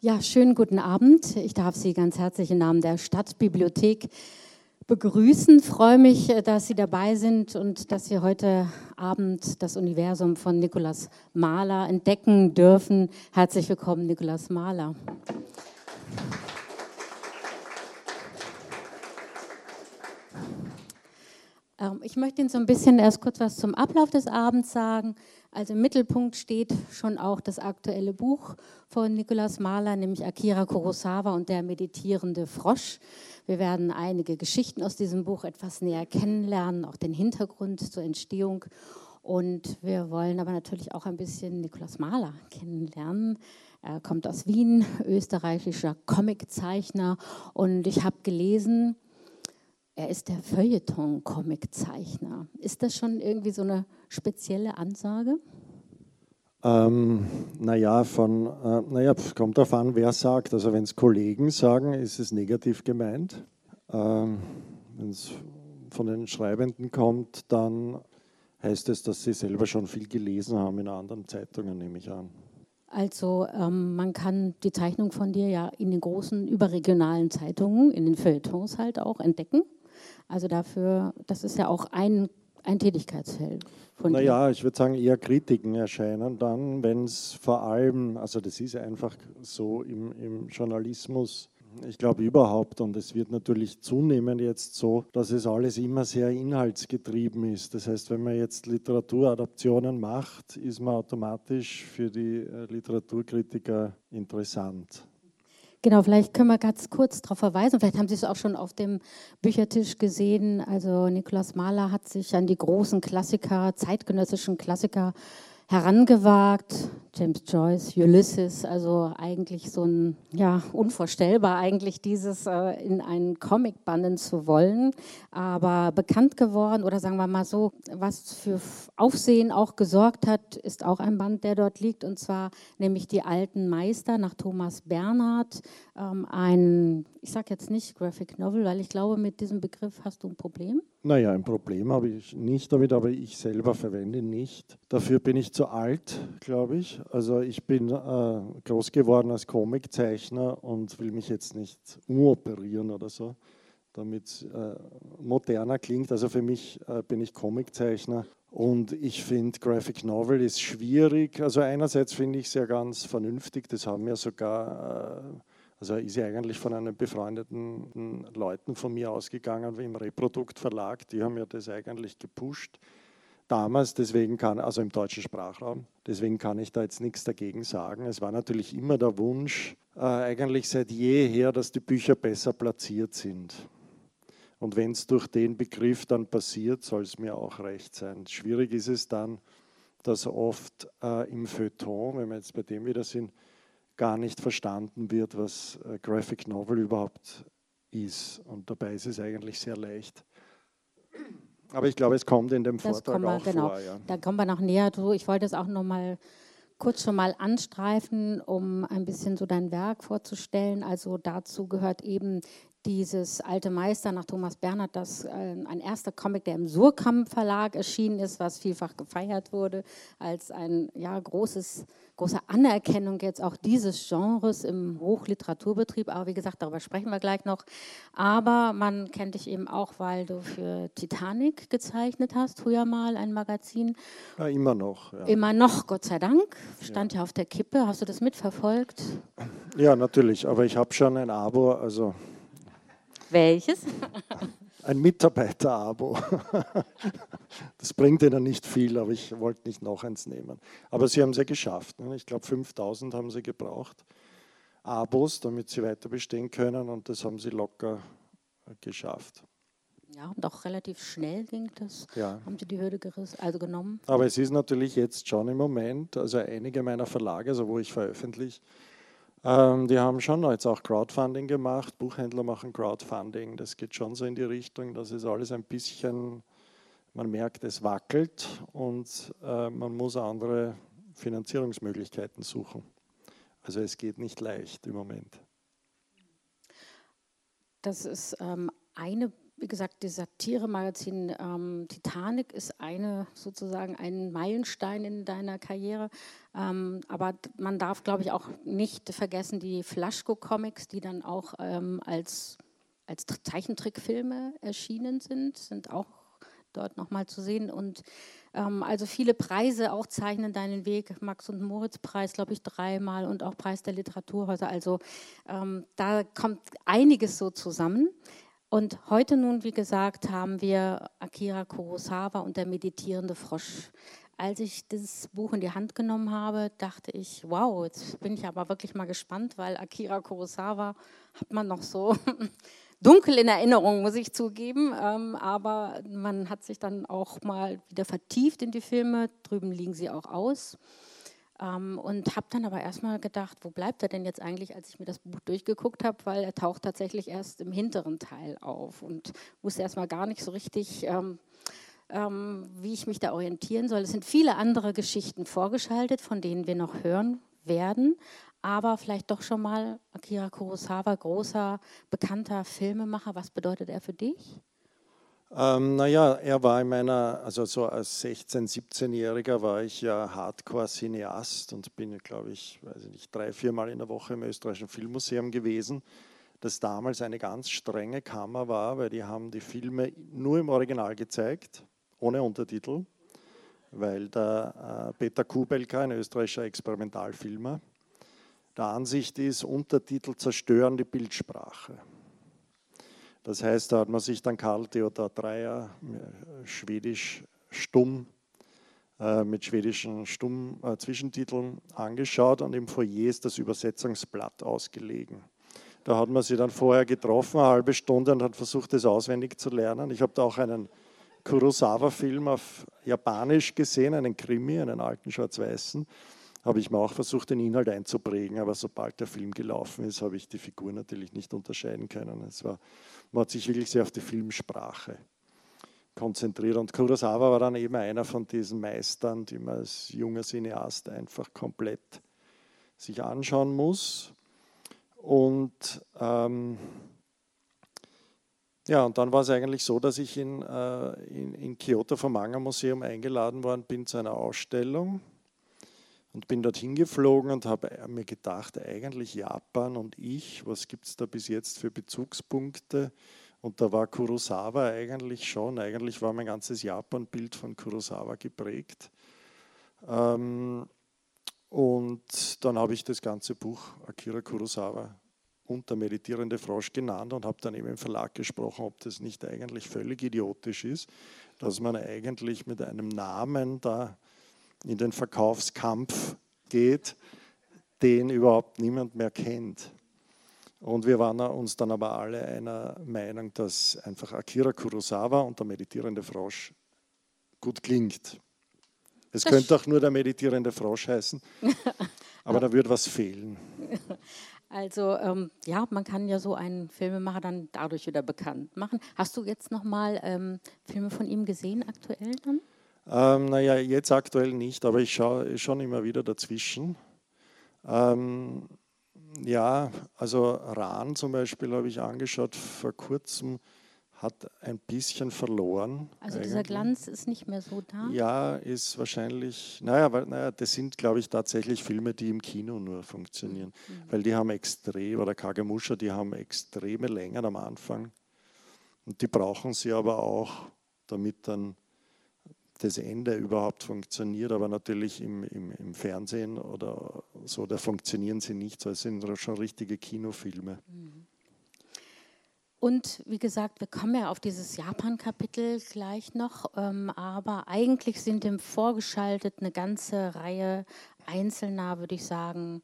Ja, schönen guten Abend. Ich darf Sie ganz herzlich im Namen der Stadtbibliothek begrüßen. Freue mich, äh, dass Sie dabei sind und dass wir heute Abend das Universum von Nikolaus Mahler entdecken dürfen. Herzlich willkommen, Nikolaus Mahler. Ähm, ich möchte Ihnen so ein bisschen erst kurz was zum Ablauf des Abends sagen. Also im Mittelpunkt steht schon auch das aktuelle Buch von Nikolaus Mahler, nämlich Akira Kurosawa und der meditierende Frosch. Wir werden einige Geschichten aus diesem Buch etwas näher kennenlernen, auch den Hintergrund zur Entstehung. Und wir wollen aber natürlich auch ein bisschen Nikolaus Mahler kennenlernen. Er kommt aus Wien, österreichischer Comiczeichner. Und ich habe gelesen, er ist der Feuilleton-Comiczeichner. Ist das schon irgendwie so eine spezielle Ansage? Ähm, naja, von, äh, naja, kommt darauf an, wer sagt. Also wenn es Kollegen sagen, ist es negativ gemeint. Ähm, wenn es von den Schreibenden kommt, dann heißt es, dass sie selber schon viel gelesen haben in anderen Zeitungen, nehme ich an. Also ähm, man kann die Zeichnung von dir ja in den großen überregionalen Zeitungen, in den Feuilletons halt auch entdecken. Also dafür, das ist ja auch ein, ein Tätigkeitsfeld. Von naja, ich würde sagen, eher Kritiken erscheinen dann, wenn es vor allem, also das ist einfach so im, im Journalismus, ich glaube überhaupt, und es wird natürlich zunehmend jetzt so, dass es alles immer sehr inhaltsgetrieben ist. Das heißt, wenn man jetzt Literaturadaptionen macht, ist man automatisch für die äh, Literaturkritiker interessant. Genau, vielleicht können wir ganz kurz darauf verweisen. Vielleicht haben Sie es auch schon auf dem Büchertisch gesehen. Also Nikolaus Mahler hat sich an die großen Klassiker, zeitgenössischen Klassiker herangewagt. James Joyce, Ulysses, also eigentlich so ein, ja, unvorstellbar eigentlich dieses äh, in einen Comic bannen zu wollen, aber bekannt geworden oder sagen wir mal so, was für Aufsehen auch gesorgt hat, ist auch ein Band, der dort liegt und zwar nämlich Die alten Meister nach Thomas Bernhard, ähm, ein, ich sage jetzt nicht Graphic Novel, weil ich glaube, mit diesem Begriff hast du ein Problem. Naja, ein Problem habe ich nicht damit, aber ich selber verwende nicht. Dafür bin ich zu alt, glaube ich. Also ich bin äh, groß geworden als Comiczeichner und will mich jetzt nicht umoperieren oder so, damit es äh, moderner klingt. Also für mich äh, bin ich Comiczeichner und ich finde Graphic Novel ist schwierig. Also einerseits finde ich es ja ganz vernünftig, das haben ja sogar äh, also ist ja eigentlich von einem befreundeten Leuten von mir ausgegangen, wie im Reprodukt Verlag. Die haben ja das eigentlich gepusht damals, deswegen kann, also im deutschen Sprachraum, deswegen kann ich da jetzt nichts dagegen sagen. Es war natürlich immer der Wunsch, äh, eigentlich seit jeher, dass die Bücher besser platziert sind. Und wenn es durch den Begriff dann passiert, soll es mir auch recht sein. Schwierig ist es dann, dass oft äh, im Feuilleton, wenn wir jetzt bei dem wieder sind, gar nicht verstanden wird, was äh, Graphic Novel überhaupt ist. Und dabei ist es eigentlich sehr leicht. Aber ich glaube, es kommt in dem Vortrag wir, auch genau. vor. Ja. Da kommen wir noch näher zu. Ich wollte es auch noch mal kurz schon mal anstreifen, um ein bisschen so dein Werk vorzustellen. Also dazu gehört eben dieses alte Meister nach Thomas Bernhard, das äh, ein erster Comic, der im Surkamp Verlag erschienen ist, was vielfach gefeiert wurde als ein ja, großes, große Anerkennung jetzt auch dieses Genres im Hochliteraturbetrieb. Aber wie gesagt, darüber sprechen wir gleich noch. Aber man kennt dich eben auch, weil du für Titanic gezeichnet hast, früher mal ein Magazin. Ja, immer noch. Ja. Immer noch, Gott sei Dank. Stand ja. ja auf der Kippe. Hast du das mitverfolgt? Ja, natürlich. Aber ich habe schon ein Abo, also welches? Ein Mitarbeiter-Abo. Das bringt ihnen nicht viel, aber ich wollte nicht noch eins nehmen. Aber sie haben es ja geschafft. Ne? Ich glaube, 5000 haben sie gebraucht. Abos, damit sie weiter bestehen können und das haben sie locker geschafft. Ja, und auch relativ schnell ging das. Ja. Haben sie die Hürde gerissen, also genommen. Aber es ist natürlich jetzt schon im Moment, also einige meiner Verlage, also wo ich veröffentliche, ähm, die haben schon jetzt auch Crowdfunding gemacht. Buchhändler machen Crowdfunding. Das geht schon so in die Richtung, dass es alles ein bisschen, man merkt, es wackelt und äh, man muss andere Finanzierungsmöglichkeiten suchen. Also es geht nicht leicht im Moment. Das ist ähm, eine wie gesagt, das Satire-Magazin ähm, Titanic ist eine sozusagen ein Meilenstein in deiner Karriere. Ähm, aber man darf, glaube ich, auch nicht vergessen die Flaschko-Comics, die dann auch ähm, als, als Zeichentrickfilme erschienen sind, sind auch dort nochmal zu sehen. Und ähm, also viele Preise auch zeichnen deinen Weg. Max und Moritz Preis, glaube ich, dreimal und auch Preis der Literaturhäuser. Also ähm, da kommt einiges so zusammen. Und heute nun, wie gesagt, haben wir Akira Kurosawa und der meditierende Frosch. Als ich dieses Buch in die Hand genommen habe, dachte ich, wow, jetzt bin ich aber wirklich mal gespannt, weil Akira Kurosawa hat man noch so dunkel in Erinnerung, muss ich zugeben. Ähm, aber man hat sich dann auch mal wieder vertieft in die Filme. Drüben liegen sie auch aus. Ähm, und habe dann aber erstmal gedacht, wo bleibt er denn jetzt eigentlich, als ich mir das Buch durchgeguckt habe, weil er taucht tatsächlich erst im hinteren Teil auf und wusste erstmal gar nicht so richtig, ähm, ähm, wie ich mich da orientieren soll. Es sind viele andere Geschichten vorgeschaltet, von denen wir noch hören werden, aber vielleicht doch schon mal Akira Kurosawa, großer, bekannter Filmemacher. Was bedeutet er für dich? Ähm, naja, er war in meiner, also so als 16-, 17-Jähriger war ich ja Hardcore-Cineast und bin, glaube ich, weiß ich nicht, drei, vier Mal in der Woche im österreichischen Filmmuseum gewesen, das damals eine ganz strenge Kammer war, weil die haben die Filme nur im Original gezeigt, ohne Untertitel, weil der äh, Peter Kubelka, ein österreichischer Experimentalfilmer, der Ansicht ist, Untertitel zerstören die Bildsprache. Das heißt, da hat man sich dann Karl Theodor Dreyer, äh, schwedisch stumm, äh, mit schwedischen stumm äh, Zwischentiteln angeschaut und im Foyer ist das Übersetzungsblatt ausgelegen. Da hat man sie dann vorher getroffen, eine halbe Stunde und hat versucht, das auswendig zu lernen. Ich habe da auch einen Kurosawa-Film auf Japanisch gesehen, einen Krimi, einen alten schwarz-weißen habe ich mir auch versucht, den Inhalt einzuprägen, aber sobald der Film gelaufen ist, habe ich die Figur natürlich nicht unterscheiden können. Es war, man hat sich wirklich sehr auf die Filmsprache konzentriert und Kurosawa war dann eben einer von diesen Meistern, die man als junger Cineast einfach komplett sich anschauen muss. Und ähm, ja, und dann war es eigentlich so, dass ich in, äh, in, in Kyoto vom Manga Museum eingeladen worden bin zu einer Ausstellung und bin dorthin geflogen und habe mir gedacht, eigentlich Japan und ich, was gibt es da bis jetzt für Bezugspunkte? Und da war Kurosawa eigentlich schon, eigentlich war mein ganzes Japan-Bild von Kurosawa geprägt. Ähm, und dann habe ich das ganze Buch Akira Kurosawa und der meditierende Frosch genannt und habe dann eben im Verlag gesprochen, ob das nicht eigentlich völlig idiotisch ist, dass man eigentlich mit einem Namen da in den Verkaufskampf geht, den überhaupt niemand mehr kennt. Und wir waren uns dann aber alle einer Meinung, dass einfach Akira Kurosawa und der meditierende Frosch gut klingt. Es das könnte auch nur der meditierende Frosch heißen, aber da würde was fehlen. Also ähm, ja, man kann ja so einen Filmemacher dann dadurch wieder bekannt machen. Hast du jetzt nochmal ähm, Filme von ihm gesehen aktuell dann? Ähm, naja, jetzt aktuell nicht, aber ich schaue schon immer wieder dazwischen. Ähm, ja, also Rahn zum Beispiel habe ich angeschaut vor kurzem, hat ein bisschen verloren. Also dieser Glanz ist nicht mehr so da? Ja, ist wahrscheinlich, naja, weil, naja das sind, glaube ich, tatsächlich Filme, die im Kino nur funktionieren. Mhm. Weil die haben extrem, oder Kagemusha, die haben extreme Längen am Anfang. Und die brauchen sie aber auch, damit dann das Ende überhaupt funktioniert, aber natürlich im, im, im, Fernsehen oder so, da funktionieren sie nicht, so es sind schon richtige Kinofilme. Mhm. Und wie gesagt, wir kommen ja auf dieses Japan-Kapitel gleich noch, ähm, aber eigentlich sind dem vorgeschaltet eine ganze Reihe einzelner, würde ich sagen,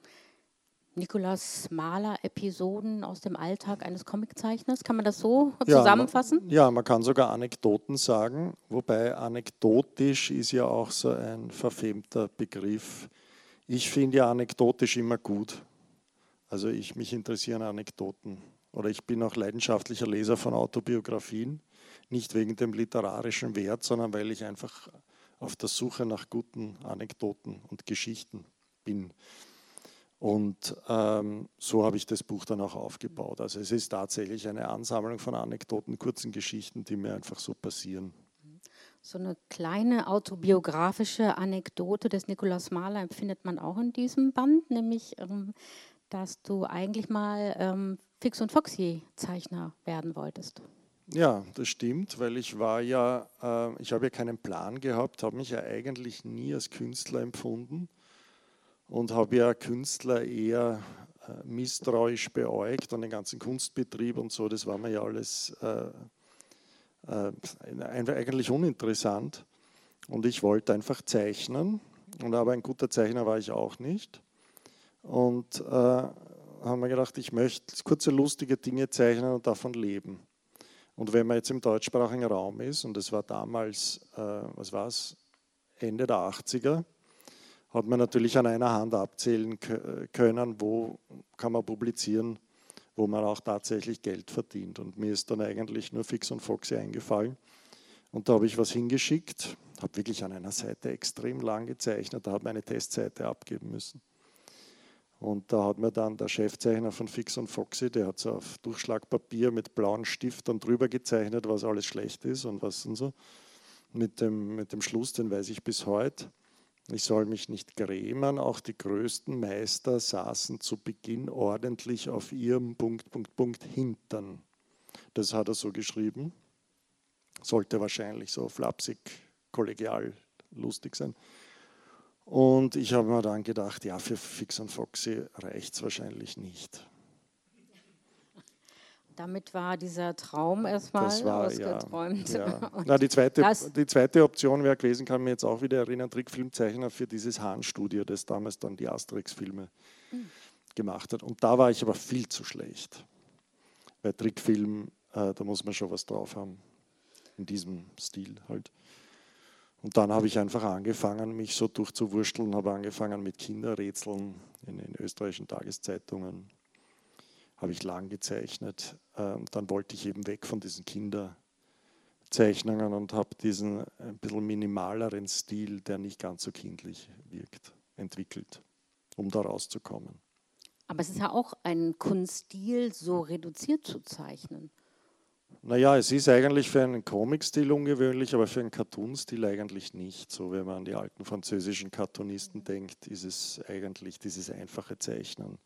Nikolaus Mahler-Episoden aus dem Alltag eines Comiczeichners. Kann man das so ja, zusammenfassen? Man, ja, man kann sogar Anekdoten sagen, wobei anekdotisch ist ja auch so ein verfemter Begriff. Ich finde ja anekdotisch immer gut. Also ich mich interessieren Anekdoten. Oder ich bin auch leidenschaftlicher Leser von Autobiografien. Nicht wegen dem literarischen Wert, sondern weil ich einfach auf der Suche nach guten Anekdoten und Geschichten bin. Und ähm, so habe ich das Buch dann auch aufgebaut. Also es ist tatsächlich eine Ansammlung von Anekdoten, kurzen Geschichten, die mir einfach so passieren. So eine kleine autobiografische Anekdote des Nikolaus Mahler empfindet man auch in diesem Band, nämlich, ähm, dass du eigentlich mal ähm, Fix und Foxy Zeichner werden wolltest. Ja, das stimmt, weil ich war ja, äh, ich habe ja keinen Plan gehabt, habe mich ja eigentlich nie als Künstler empfunden und habe ja Künstler eher äh, misstrauisch beäugt und den ganzen Kunstbetrieb und so, das war mir ja alles äh, äh, eigentlich uninteressant. Und ich wollte einfach zeichnen, und aber ein guter Zeichner war ich auch nicht. Und äh, haben wir gedacht, ich möchte kurze, lustige Dinge zeichnen und davon leben. Und wenn man jetzt im deutschsprachigen Raum ist, und das war damals, äh, was war es, Ende der 80er, hat man natürlich an einer Hand abzählen können, wo kann man publizieren, wo man auch tatsächlich Geld verdient. Und mir ist dann eigentlich nur Fix und Foxy eingefallen. Und da habe ich was hingeschickt, habe wirklich an einer Seite extrem lang gezeichnet, da hat man eine Testseite abgeben müssen. Und da hat mir dann der Chefzeichner von Fix und Foxy, der hat so auf Durchschlagpapier mit blauen Stift dann drüber gezeichnet, was alles schlecht ist und was und so. Mit dem, mit dem Schluss, den weiß ich bis heute. Ich soll mich nicht grämen, auch die größten Meister saßen zu Beginn ordentlich auf ihrem Punkt, Punkt, Punkt Hintern. Das hat er so geschrieben. Sollte wahrscheinlich so flapsig, kollegial, lustig sein. Und ich habe mir dann gedacht, ja, für Fix und Foxy reicht es wahrscheinlich nicht. Damit war dieser Traum erstmal war, ausgeträumt. Ja, ja. Na, die, zweite, die zweite Option wäre gewesen, kann mir jetzt auch wieder erinnern, Trickfilmzeichner für dieses Hahn-Studio, das damals dann die Asterix-Filme mhm. gemacht hat. Und da war ich aber viel zu schlecht. Bei Trickfilm, äh, da muss man schon was drauf haben. In diesem Stil halt. Und dann habe ich einfach angefangen, mich so durchzuwursteln, habe angefangen mit Kinderrätseln in den österreichischen Tageszeitungen. Habe ich lang gezeichnet. Ähm, dann wollte ich eben weg von diesen Kinderzeichnungen und habe diesen ein bisschen minimaleren Stil, der nicht ganz so kindlich wirkt, entwickelt, um da rauszukommen. Aber es ist ja auch ein Kunststil, so reduziert zu zeichnen. Naja, es ist eigentlich für einen Comic-Stil ungewöhnlich, aber für einen Cartoon-Stil eigentlich nicht. So, wenn man an die alten französischen Cartoonisten denkt, ist es eigentlich dieses einfache Zeichnen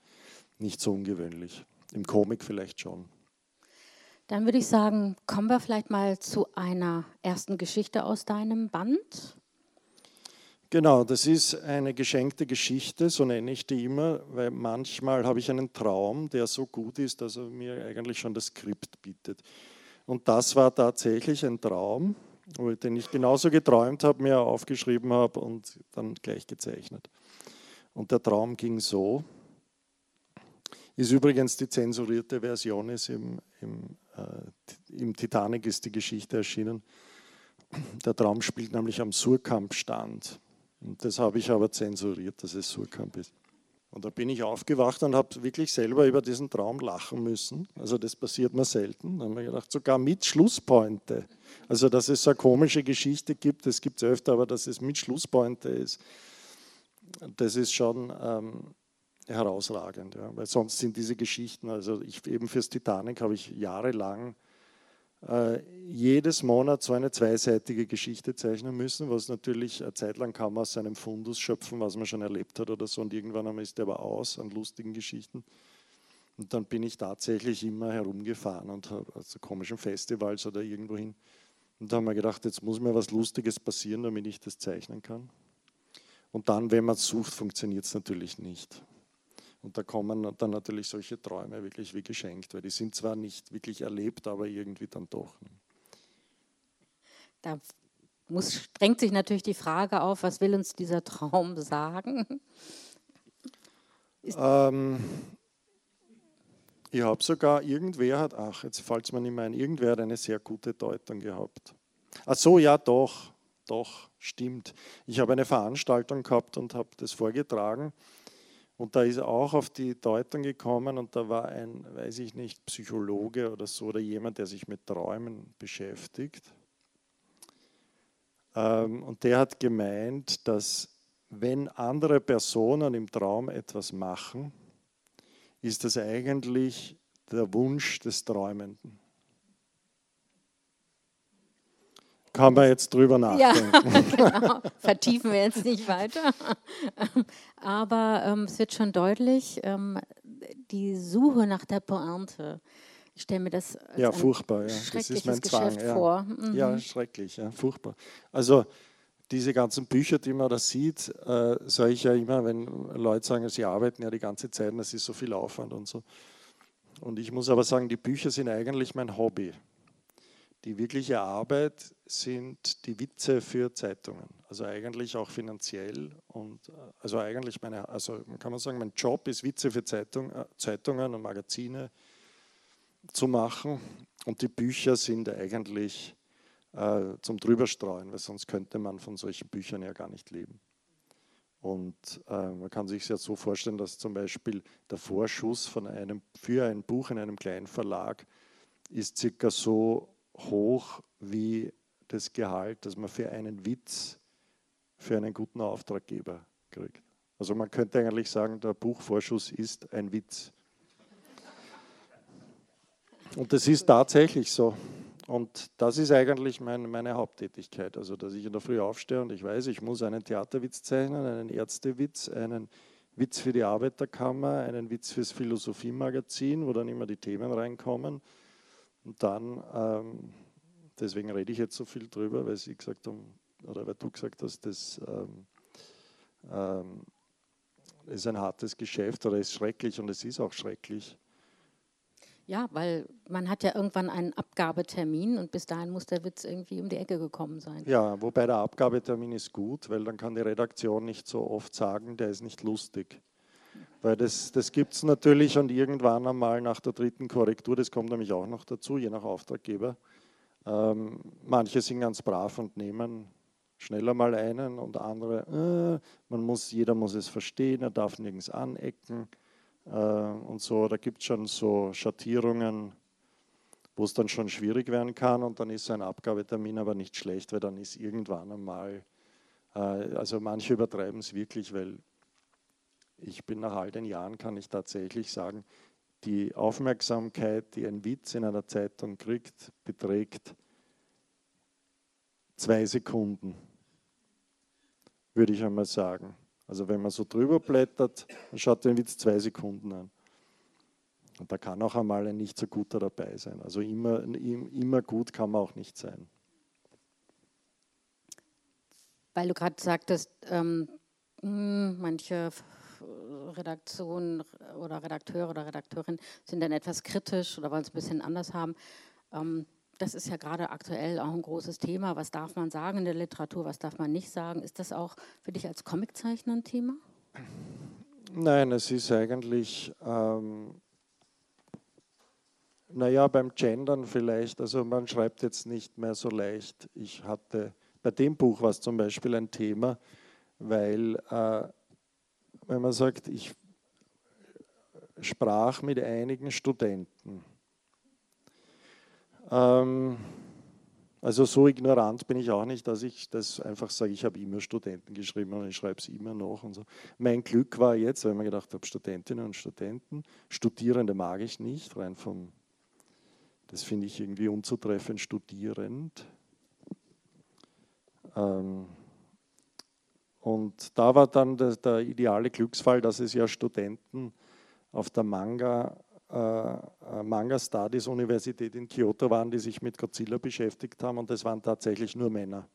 nicht so ungewöhnlich. Im Comic vielleicht schon. Dann würde ich sagen, kommen wir vielleicht mal zu einer ersten Geschichte aus deinem Band. Genau, das ist eine geschenkte Geschichte, so nenne ich die immer, weil manchmal habe ich einen Traum, der so gut ist, dass er mir eigentlich schon das Skript bietet. Und das war tatsächlich ein Traum, den ich genauso geträumt habe, mir aufgeschrieben habe und dann gleich gezeichnet. Und der Traum ging so. Ist übrigens die zensurierte Version, ist im, im, äh, im Titanic ist die Geschichte erschienen. Der Traum spielt nämlich am Surkamp-Stand. Und das habe ich aber zensuriert, dass es Surkamp ist. Und da bin ich aufgewacht und habe wirklich selber über diesen Traum lachen müssen. Also das passiert mir selten. Da habe ich gedacht, sogar mit Schlusspointe. Also dass es so eine komische Geschichte gibt, das gibt es öfter, aber dass es mit Schlusspointe ist, das ist schon ähm, herausragend. Ja. Weil sonst sind diese Geschichten, also ich eben fürs Titanic habe ich jahrelang äh, jedes Monat so eine zweiseitige Geschichte zeichnen müssen, was natürlich eine Zeit lang kann man aus seinem Fundus schöpfen, was man schon erlebt hat oder so. Und irgendwann einmal ist der aber aus an lustigen Geschichten. Und dann bin ich tatsächlich immer herumgefahren und habe also komischen Festivals oder irgendwohin. Und da haben wir gedacht, jetzt muss mir was Lustiges passieren, damit ich das zeichnen kann. Und dann, wenn man es sucht, funktioniert es natürlich nicht. Und da kommen dann natürlich solche Träume wirklich wie geschenkt, weil die sind zwar nicht wirklich erlebt, aber irgendwie dann doch. Da muss, drängt sich natürlich die Frage auf, was will uns dieser Traum sagen? Ähm, ich habe sogar, irgendwer hat, ach, jetzt fällt es mir nicht mehr ein, irgendwer hat eine sehr gute Deutung gehabt. Ach so, ja, doch, doch, stimmt. Ich habe eine Veranstaltung gehabt und habe das vorgetragen und da ist auch auf die Deutung gekommen und da war ein, weiß ich nicht, Psychologe oder so oder jemand, der sich mit Träumen beschäftigt. Ähm, und der hat gemeint, dass wenn andere Personen im Traum etwas machen, ist das eigentlich der Wunsch des Träumenden. Kann man jetzt drüber nachdenken. Ja, genau. Vertiefen wir jetzt nicht weiter. Aber ähm, es wird schon deutlich, ähm, die Suche nach der Pointe. Ich stelle mir das als ja, ein furchtbar, ja. schreckliches Das ist mein Geschäft Zwang, ja. vor. Mhm. Ja, schrecklich, ja, furchtbar. Also diese ganzen Bücher, die man da sieht, äh, sage ich ja immer, wenn Leute sagen, sie arbeiten ja die ganze Zeit, das ist so viel Aufwand und so. Und ich muss aber sagen, die Bücher sind eigentlich mein Hobby. Die wirkliche Arbeit sind die Witze für Zeitungen. Also eigentlich auch finanziell und äh, also eigentlich meine, also kann man sagen, mein Job ist Witze für Zeitung, äh, Zeitungen und Magazine zu machen. Und die Bücher sind eigentlich äh, zum Drüberstreuen, weil sonst könnte man von solchen Büchern ja gar nicht leben. Und äh, man kann sich es ja so vorstellen, dass zum Beispiel der Vorschuss von einem, für ein Buch in einem kleinen Verlag ist circa so hoch wie das Gehalt, das man für einen Witz für einen guten Auftraggeber kriegt. Also man könnte eigentlich sagen, der Buchvorschuss ist ein Witz. Und das ist tatsächlich so. Und das ist eigentlich mein, meine Haupttätigkeit. Also, dass ich in der Früh aufstehe und ich weiß, ich muss einen Theaterwitz zeichnen, einen Ärztewitz, einen Witz für die Arbeiterkammer, einen Witz fürs Philosophiemagazin, wo dann immer die Themen reinkommen. Und dann, ähm, deswegen rede ich jetzt so viel drüber, weil Sie gesagt haben, oder weil du gesagt hast, das ähm, ähm, ist ein hartes Geschäft oder ist schrecklich und es ist auch schrecklich. Ja, weil man hat ja irgendwann einen Abgabetermin und bis dahin muss der Witz irgendwie um die Ecke gekommen sein. Ja, wobei der Abgabetermin ist gut, weil dann kann die Redaktion nicht so oft sagen, der ist nicht lustig. Weil das, das gibt es natürlich und irgendwann einmal nach der dritten Korrektur, das kommt nämlich auch noch dazu, je nach Auftraggeber. Ähm, manche sind ganz brav und nehmen schneller mal einen und andere, äh, man muss, jeder muss es verstehen, er darf nirgends anecken äh, und so. Da gibt es schon so Schattierungen, wo es dann schon schwierig werden kann und dann ist so ein Abgabetermin aber nicht schlecht, weil dann ist irgendwann einmal, äh, also manche übertreiben es wirklich, weil ich bin nach all den Jahren, kann ich tatsächlich sagen, die Aufmerksamkeit, die ein Witz in einer Zeitung kriegt, beträgt zwei Sekunden, würde ich einmal sagen. Also wenn man so drüber blättert, dann schaut den Witz zwei Sekunden an. Und da kann auch einmal ein nicht so guter dabei sein. Also immer, immer gut kann man auch nicht sein. Weil du gerade sagtest, ähm, hm, manche Redaktionen oder Redakteure oder Redakteurinnen sind dann etwas kritisch oder wollen es ein bisschen anders haben. Ähm, das ist ja gerade aktuell auch ein großes Thema. Was darf man sagen in der Literatur, was darf man nicht sagen? Ist das auch für dich als Comiczeichner ein Thema? Nein, es ist eigentlich, ähm, naja, beim Gendern vielleicht, also man schreibt jetzt nicht mehr so leicht. Ich hatte, bei dem Buch war es zum Beispiel ein Thema, weil, äh, wenn man sagt, ich sprach mit einigen Studenten, ähm, also so ignorant bin ich auch nicht, dass ich das einfach sage, ich habe immer Studenten geschrieben und ich schreibe es immer noch und so. Mein Glück war jetzt, weil ich mir gedacht habe, Studentinnen und Studenten, Studierende mag ich nicht, rein vom, das finde ich irgendwie unzutreffend, studierend. Ähm, und da war dann der, der ideale Glücksfall, dass es ja Studenten auf der Manga äh, äh, Manga Studies Universität in Kyoto waren, die sich mit Godzilla beschäftigt haben und es waren tatsächlich nur Männer.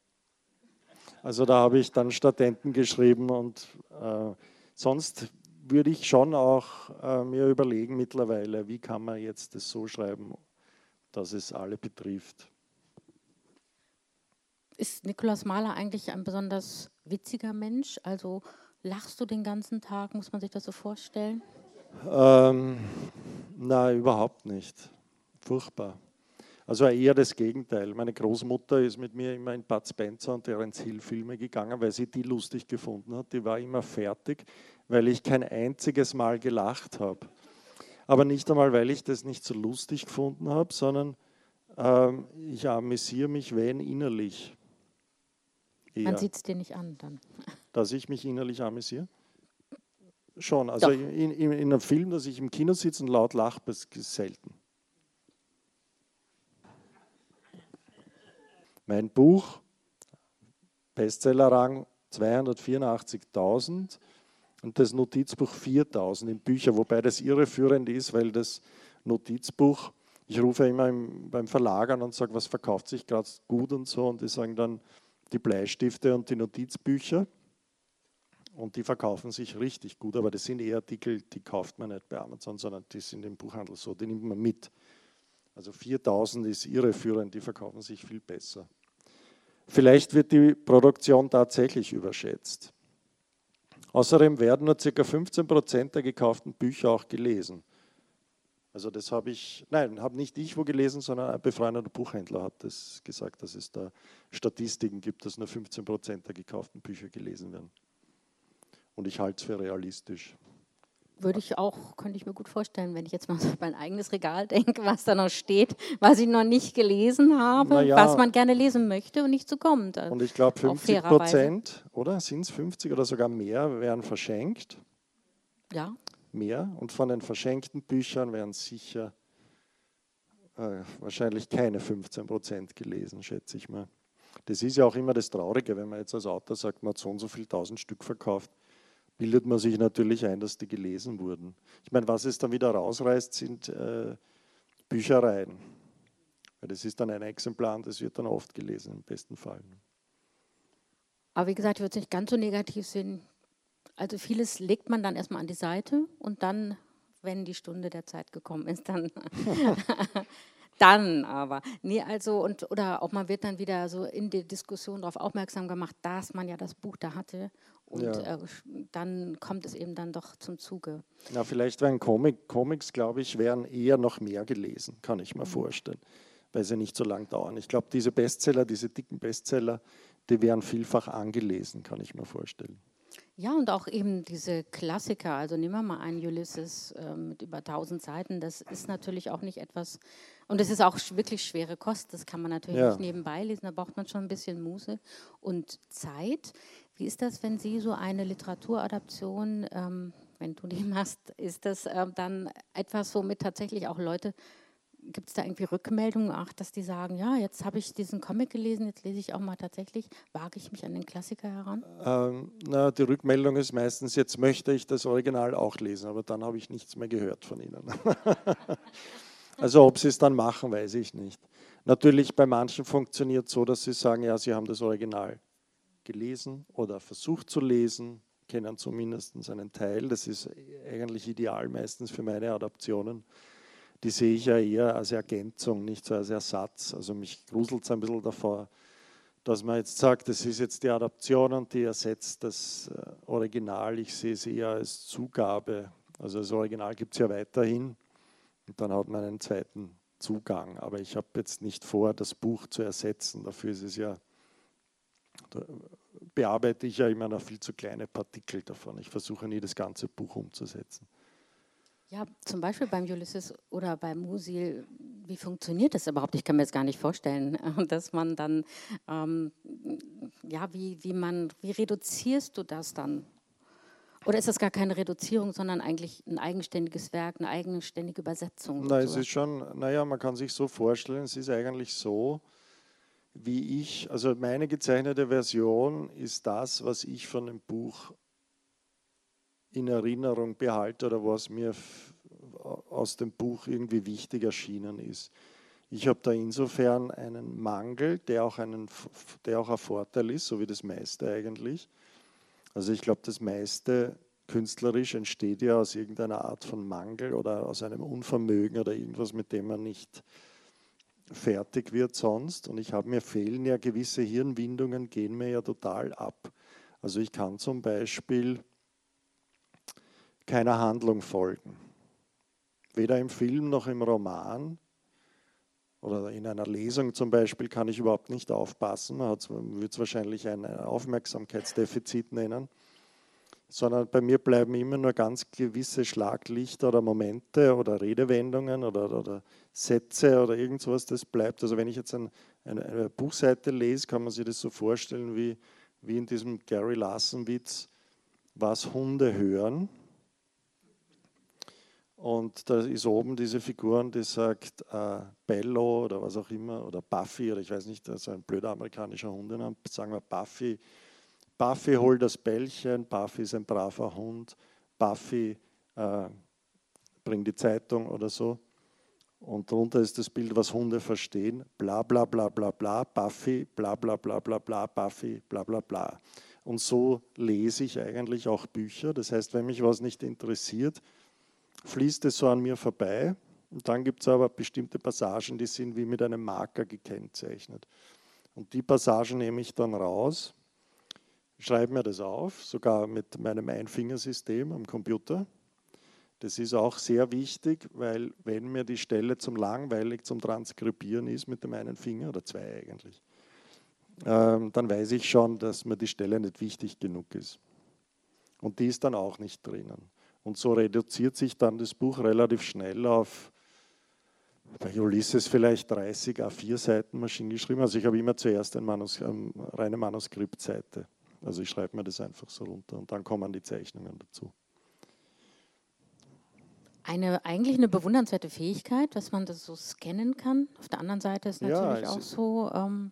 Also da habe ich dann Studenten geschrieben und äh, sonst würde ich schon auch äh, mir überlegen mittlerweile, wie kann man jetzt das so schreiben, dass es alle betrifft. Ist Nikolaus Mahler eigentlich ein besonders witziger Mensch? Also lachst du den ganzen Tag, muss man sich das so vorstellen? Ähm, nein, überhaupt nicht. Furchtbar. Also eher das Gegenteil. Meine Großmutter ist mit mir immer in Bud Spencer und Terence Hill Filme gegangen, weil sie die lustig gefunden hat. Die war immer fertig, weil ich kein einziges Mal gelacht habe. Aber nicht einmal, weil ich das nicht so lustig gefunden habe, sondern ähm, ich amüsiere mich, wenn innerlich. Eher. Man sieht es dir nicht an dann. dass ich mich innerlich amüsiere? Schon. Also in, in, in, einem Film, dass ich im Kino sitze und laut lache, ist selten. Mein Buch, Bestsellerrang 284.000 und das Notizbuch 4.000 in Bücher, wobei das irreführend ist, weil das Notizbuch, ich rufe immer im, beim Verlag an und sage, was verkauft sich gerade gut und so und die sagen dann die Bleistifte und die Notizbücher und die verkaufen sich richtig gut, aber das sind eher Artikel, die kauft man nicht bei Amazon, sondern die sind im Buchhandel so, die nimmt man mit. Also 4000 ist irreführend, die verkaufen sich viel besser. Vielleicht wird die Produktion tatsächlich überschätzt. Außerdem werden nur ca. 15 Prozent der gekauften Bücher auch gelesen. Also das habe ich, nein, habe nicht ich wo gelesen, sondern ein befreundeter Buchhändler hat das gesagt, dass es da Statistiken gibt, dass nur 15 Prozent der gekauften Bücher gelesen werden. Und ich halte es für realistisch. Würde ich auch, könnte ich mir gut vorstellen, wenn ich jetzt mal so mein eigenes Regal denke, was da noch steht, was ich noch nicht gelesen habe, ja, was man gerne lesen möchte und nicht so kommt. Und ich glaube, 50 Prozent, oder? Sind es 50 oder sogar mehr, werden verschenkt. Ja. Mehr. Und von den verschenkten Büchern werden sicher äh, wahrscheinlich keine 15 Prozent gelesen, schätze ich mal. Das ist ja auch immer das Traurige, wenn man jetzt als Autor sagt, man hat so und so viel tausend Stück verkauft bildet man sich natürlich ein, dass die gelesen wurden. Ich meine, was es dann wieder rausreißt, sind äh, Büchereien. Weil das ist dann ein Exemplar und das wird dann oft gelesen, im besten Fall. Aber wie gesagt, ich würde es nicht ganz so negativ sehen. Also vieles legt man dann erstmal an die Seite und dann, wenn die Stunde der Zeit gekommen ist, dann dann aber. Nee, also, und, oder auch man wird dann wieder so in der Diskussion darauf aufmerksam gemacht, dass man ja das Buch da hatte. Und ja. äh, dann kommt es eben dann doch zum Zuge. Ja, vielleicht wären Comic, Comics, glaube ich, wären eher noch mehr gelesen, kann ich mir mhm. vorstellen, weil sie nicht so lang dauern. Ich glaube, diese Bestseller, diese dicken Bestseller, die wären vielfach angelesen, kann ich mir vorstellen. Ja, und auch eben diese Klassiker, also nehmen wir mal einen Ulysses äh, mit über 1000 Seiten, das ist natürlich auch nicht etwas, und es ist auch wirklich schwere Kost, das kann man natürlich ja. nicht nebenbei lesen, da braucht man schon ein bisschen Muße und Zeit. Wie ist das, wenn Sie so eine Literaturadaption, ähm, wenn du die machst, ist das äh, dann etwas, womit tatsächlich auch Leute Gibt es da irgendwie Rückmeldungen, ach, dass die sagen, ja, jetzt habe ich diesen Comic gelesen, jetzt lese ich auch mal tatsächlich, wage ich mich an den Klassiker heran? Ähm, na, die Rückmeldung ist meistens, jetzt möchte ich das Original auch lesen, aber dann habe ich nichts mehr gehört von Ihnen. also ob Sie es dann machen, weiß ich nicht. Natürlich bei manchen funktioniert es so, dass sie sagen, ja, sie haben das Original gelesen oder versucht zu lesen, kennen zumindest einen Teil. Das ist eigentlich ideal meistens für meine Adaptionen die sehe ich ja eher als Ergänzung, nicht so als Ersatz. Also mich gruselt es ein bisschen davor, dass man jetzt sagt, das ist jetzt die Adaption und die ersetzt das äh, Original. Ich sehe es eher als Zugabe. Also das Original gibt es ja weiterhin und dann hat man einen zweiten Zugang. Aber ich habe jetzt nicht vor, das Buch zu ersetzen. Dafür ist es ja, bearbeite ich ja immer noch viel zu kleine Partikel davon. Ich versuche nie das ganze Buch umzusetzen. Ja, zum Beispiel beim Ulysses oder beim Musil, wie funktioniert das überhaupt? Ich kann mir das gar nicht vorstellen, dass man dann, ähm, ja, wie, wie man, wie reduzierst du das dann? Oder ist das gar keine Reduzierung, sondern eigentlich ein eigenständiges Werk, eine eigenständige Übersetzung? Nein, es ist schon, naja, man kann sich so vorstellen, es ist eigentlich so, wie ich, also meine gezeichnete Version ist das, was ich von dem Buch in Erinnerung behalte oder was mir aus dem Buch irgendwie wichtig erschienen ist. Ich habe da insofern einen Mangel, der auch, einen, der auch ein Vorteil ist, so wie das meiste eigentlich. Also ich glaube, das meiste künstlerisch entsteht ja aus irgendeiner Art von Mangel oder aus einem Unvermögen oder irgendwas, mit dem man nicht fertig wird sonst. Und ich habe mir fehlen ja gewisse Hirnwindungen, gehen mir ja total ab. Also ich kann zum Beispiel keiner Handlung folgen. Weder im Film noch im Roman oder in einer Lesung zum Beispiel kann ich überhaupt nicht aufpassen. Man würde es wahrscheinlich ein Aufmerksamkeitsdefizit nennen. Sondern bei mir bleiben immer nur ganz gewisse Schlaglichter oder Momente oder Redewendungen oder, oder Sätze oder irgendwas, das bleibt. Also wenn ich jetzt ein, eine, eine Buchseite lese, kann man sich das so vorstellen wie wie in diesem Gary Larson-Witz, was Hunde hören. Und da ist oben diese Figur, die sagt äh, Bello oder was auch immer, oder Buffy, oder ich weiß nicht, das ist ein blöder amerikanischer Hundename, sagen wir Buffy. Buffy holt das Bällchen, Buffy ist ein braver Hund, Buffy äh, bringt die Zeitung oder so. Und darunter ist das Bild, was Hunde verstehen. Bla bla bla bla bla, Buffy, bla bla bla bla bla, Buffy, bla bla bla. Und so lese ich eigentlich auch Bücher. Das heißt, wenn mich was nicht interessiert, fließt es so an mir vorbei. Und dann gibt es aber bestimmte Passagen, die sind wie mit einem Marker gekennzeichnet. Und die Passagen nehme ich dann raus, schreibe mir das auf, sogar mit meinem Einfingersystem am Computer das ist auch sehr wichtig, weil wenn mir die Stelle zum langweilig zum Transkribieren ist mit dem einen Finger oder zwei eigentlich, ähm, dann weiß ich schon, dass mir die Stelle nicht wichtig genug ist. Und die ist dann auch nicht drinnen. Und so reduziert sich dann das Buch relativ schnell auf bei Ulysses vielleicht 30 A4 Seiten maschinengeschrieben. Also ich habe immer zuerst eine Manus ähm, reine Manuskriptseite. Also ich schreibe mir das einfach so runter und dann kommen die Zeichnungen dazu eine eigentlich eine bewundernswerte Fähigkeit, dass man das so scannen kann. Auf der anderen Seite ist natürlich ja, auch so. Ähm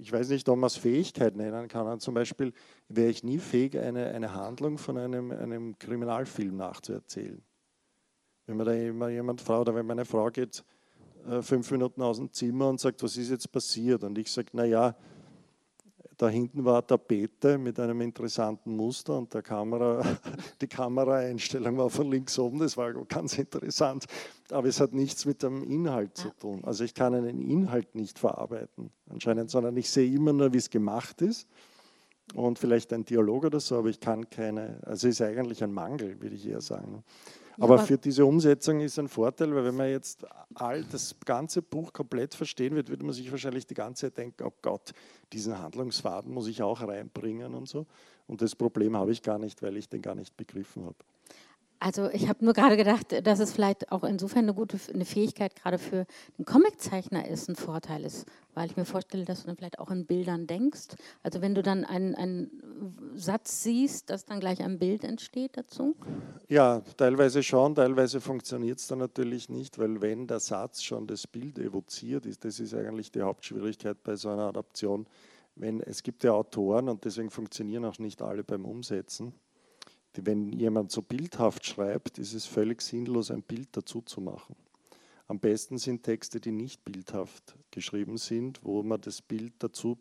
ich weiß nicht, ob man es Fähigkeit nennen kann. Zum Beispiel wäre ich nie fähig, eine, eine Handlung von einem, einem Kriminalfilm nachzuerzählen. Wenn man da jemand fragt, oder wenn meine Frau geht äh, fünf Minuten aus dem Zimmer und sagt, was ist jetzt passiert? Und ich sage, naja, da hinten war eine Tapete mit einem interessanten Muster und der Kamera, die Kameraeinstellung war von links oben, das war ganz interessant. Aber es hat nichts mit dem Inhalt zu tun. Also ich kann einen Inhalt nicht verarbeiten anscheinend, sondern ich sehe immer nur, wie es gemacht ist und vielleicht ein Dialog oder so, aber ich kann keine, also es ist eigentlich ein Mangel, würde ich eher sagen. Aber für diese Umsetzung ist ein Vorteil, weil wenn man jetzt all das ganze Buch komplett verstehen wird, würde man sich wahrscheinlich die ganze Zeit denken, oh Gott, diesen Handlungsfaden muss ich auch reinbringen und so. Und das Problem habe ich gar nicht, weil ich den gar nicht begriffen habe. Also ich habe nur gerade gedacht, dass es vielleicht auch insofern eine gute eine Fähigkeit gerade für den Comiczeichner ist, ein Vorteil ist, weil ich mir vorstelle, dass du dann vielleicht auch in Bildern denkst. Also wenn du dann einen, einen Satz siehst, dass dann gleich ein Bild entsteht dazu? Ja, teilweise schon, teilweise funktioniert es dann natürlich nicht, weil wenn der Satz schon das Bild evoziert ist, das ist eigentlich die Hauptschwierigkeit bei so einer Adaption. Wenn, es gibt ja Autoren und deswegen funktionieren auch nicht alle beim Umsetzen wenn jemand so bildhaft schreibt, ist es völlig sinnlos, ein Bild dazu zu machen. Am besten sind Texte, die nicht bildhaft geschrieben sind, wo man das Bild dazu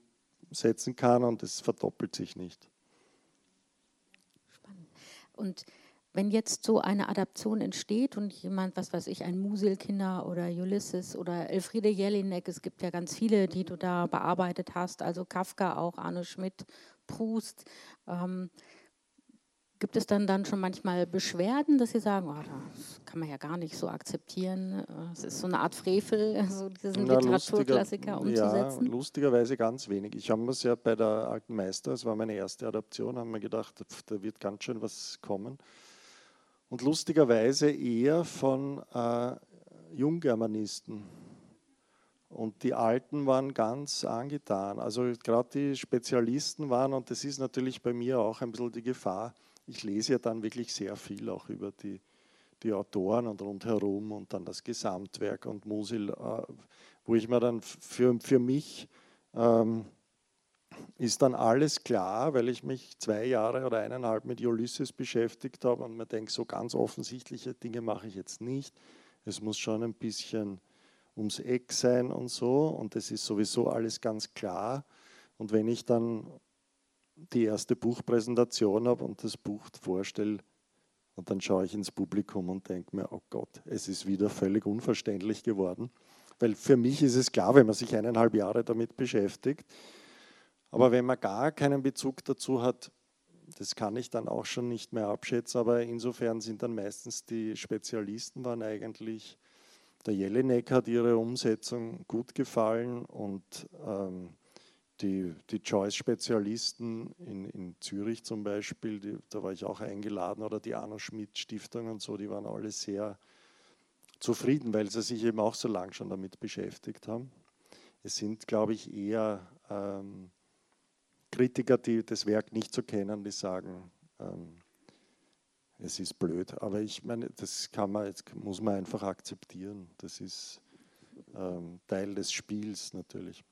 setzen kann und es verdoppelt sich nicht. Spannend. Und wenn jetzt so eine Adaption entsteht und jemand, was weiß ich, ein Musilkinder oder Ulysses oder Elfriede Jelinek, es gibt ja ganz viele, die du da bearbeitet hast, also Kafka auch, Arne Schmidt, Proust. Ähm, Gibt es dann, dann schon manchmal Beschwerden, dass Sie sagen, oh, das kann man ja gar nicht so akzeptieren, es ist so eine Art Frevel, so diesen Na, Literaturklassiker umzusetzen? Ja, lustigerweise ganz wenig. Ich habe mir es ja bei der Alten Meister, das war meine erste Adaption, haben wir gedacht, da wird ganz schön was kommen. Und lustigerweise eher von äh, Junggermanisten. Und die Alten waren ganz angetan. Also gerade die Spezialisten waren, und das ist natürlich bei mir auch ein bisschen die Gefahr, ich lese ja dann wirklich sehr viel auch über die, die Autoren und rundherum und dann das Gesamtwerk und Musil, äh, wo ich mir dann für, für mich ähm, ist dann alles klar, weil ich mich zwei Jahre oder eineinhalb mit Ulysses beschäftigt habe und mir denke, so ganz offensichtliche Dinge mache ich jetzt nicht. Es muss schon ein bisschen ums Eck sein und so und es ist sowieso alles ganz klar. Und wenn ich dann die erste Buchpräsentation habe und das Buch vorstelle, und dann schaue ich ins Publikum und denke mir, oh Gott, es ist wieder völlig unverständlich geworden. Weil für mich ist es klar, wenn man sich eineinhalb Jahre damit beschäftigt. Aber wenn man gar keinen Bezug dazu hat, das kann ich dann auch schon nicht mehr abschätzen. Aber insofern sind dann meistens die Spezialisten waren eigentlich, der Jelinek hat ihre Umsetzung gut gefallen und ähm, die, die Joyce-Spezialisten in, in Zürich zum Beispiel, die, da war ich auch eingeladen, oder die Arno Schmidt-Stiftung und so, die waren alle sehr zufrieden, weil sie sich eben auch so lange schon damit beschäftigt haben. Es sind, glaube ich, eher ähm, Kritiker, die das Werk nicht so kennen, die sagen, ähm, es ist blöd. Aber ich meine, das kann man, jetzt muss man einfach akzeptieren. Das ist ähm, Teil des Spiels natürlich.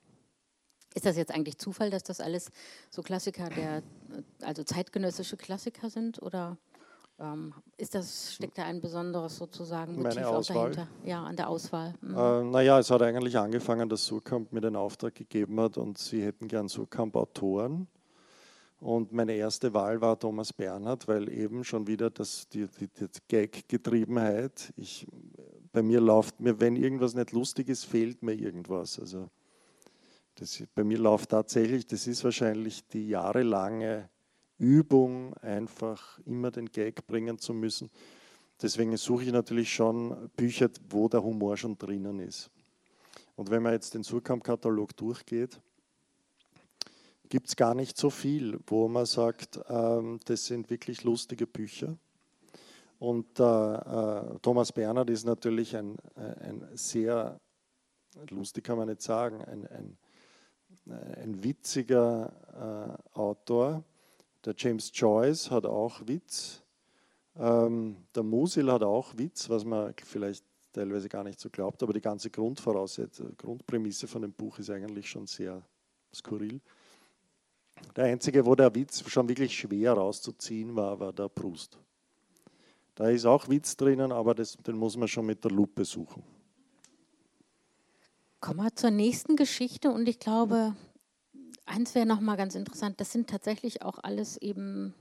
Ist das jetzt eigentlich Zufall, dass das alles so Klassiker der, also zeitgenössische Klassiker sind? Oder ähm, ist das, steckt da ein besonderes sozusagen Motiv Meine Auswahl? dahinter? Ja, an der Auswahl. Mhm. Äh, naja, es hat eigentlich angefangen, dass Surkamp mir den Auftrag gegeben hat und sie hätten gern Surkamp-Autoren. Und meine erste Wahl war Thomas Bernhard, weil eben schon wieder das, die, die, die Gag-Getriebenheit, bei mir läuft mir, wenn irgendwas nicht lustig ist, fehlt mir irgendwas. Also das, bei mir läuft tatsächlich, das ist wahrscheinlich die jahrelange Übung, einfach immer den Gag bringen zu müssen. Deswegen suche ich natürlich schon Bücher, wo der Humor schon drinnen ist. Und wenn man jetzt den Surkamp-Katalog durchgeht, gibt es gar nicht so viel, wo man sagt, ähm, das sind wirklich lustige Bücher. Und äh, äh, Thomas Bernhard ist natürlich ein, äh, ein sehr, lustig kann man nicht sagen, ein, ein, ein witziger äh, Autor. Der James Joyce hat auch Witz. Ähm, der Musil hat auch Witz, was man vielleicht teilweise gar nicht so glaubt, aber die ganze Grundvoraussetzung, Grundprämisse von dem Buch ist eigentlich schon sehr skurril. Der einzige, wo der Witz schon wirklich schwer rauszuziehen war, war der Brust. Da ist auch Witz drinnen, aber das, den muss man schon mit der Lupe suchen. Kommen wir zur nächsten Geschichte und ich glaube, eins wäre nochmal ganz interessant, das sind tatsächlich auch alles eben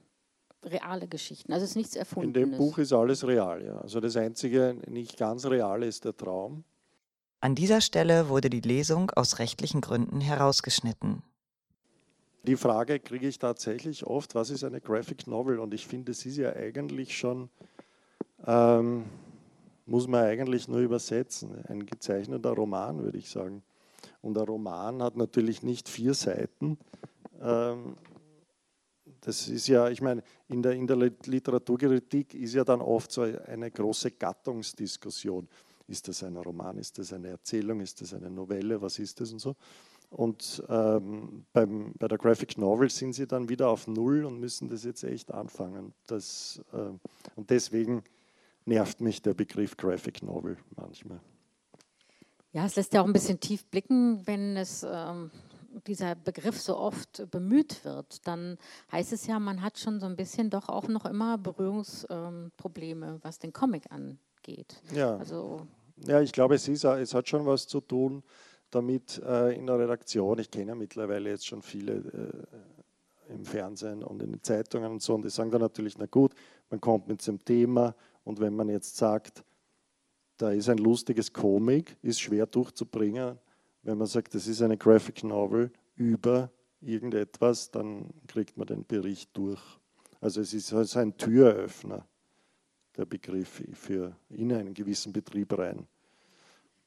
reale Geschichten, also es ist nichts Erfundenes. In dem Buch ist alles real, ja. Also das Einzige nicht ganz reale ist der Traum. An dieser Stelle wurde die Lesung aus rechtlichen Gründen herausgeschnitten. Die Frage kriege ich tatsächlich oft, was ist eine Graphic Novel? Und ich finde, es ist ja eigentlich schon, ähm, muss man eigentlich nur übersetzen, ein gezeichneter Roman, würde ich sagen. Und ein Roman hat natürlich nicht vier Seiten. Ähm, das ist ja, ich meine, in der, in der Literaturkritik ist ja dann oft so eine große Gattungsdiskussion. Ist das ein Roman, ist das eine Erzählung, ist das eine Novelle, was ist das und so. Und ähm, beim, bei der Graphic Novel sind sie dann wieder auf Null und müssen das jetzt echt anfangen. Das, äh, und deswegen nervt mich der Begriff Graphic Novel manchmal. Ja, es lässt ja auch ein bisschen tief blicken, wenn es ähm, dieser Begriff so oft bemüht wird. Dann heißt es ja, man hat schon so ein bisschen doch auch noch immer Berührungsprobleme, ähm, was den Comic angeht. Ja, also, ja ich glaube, es, ist, es hat schon was zu tun damit äh, in der Redaktion. Ich kenne ja mittlerweile jetzt schon viele äh, im Fernsehen und in den Zeitungen und so, und die sagen dann natürlich, na gut, man kommt mit dem Thema und wenn man jetzt sagt, da ist ein lustiges Comic, ist schwer durchzubringen. Wenn man sagt, das ist eine Graphic Novel über irgendetwas, dann kriegt man den Bericht durch. Also es ist also ein Türöffner, der Begriff für in einen gewissen Betrieb rein.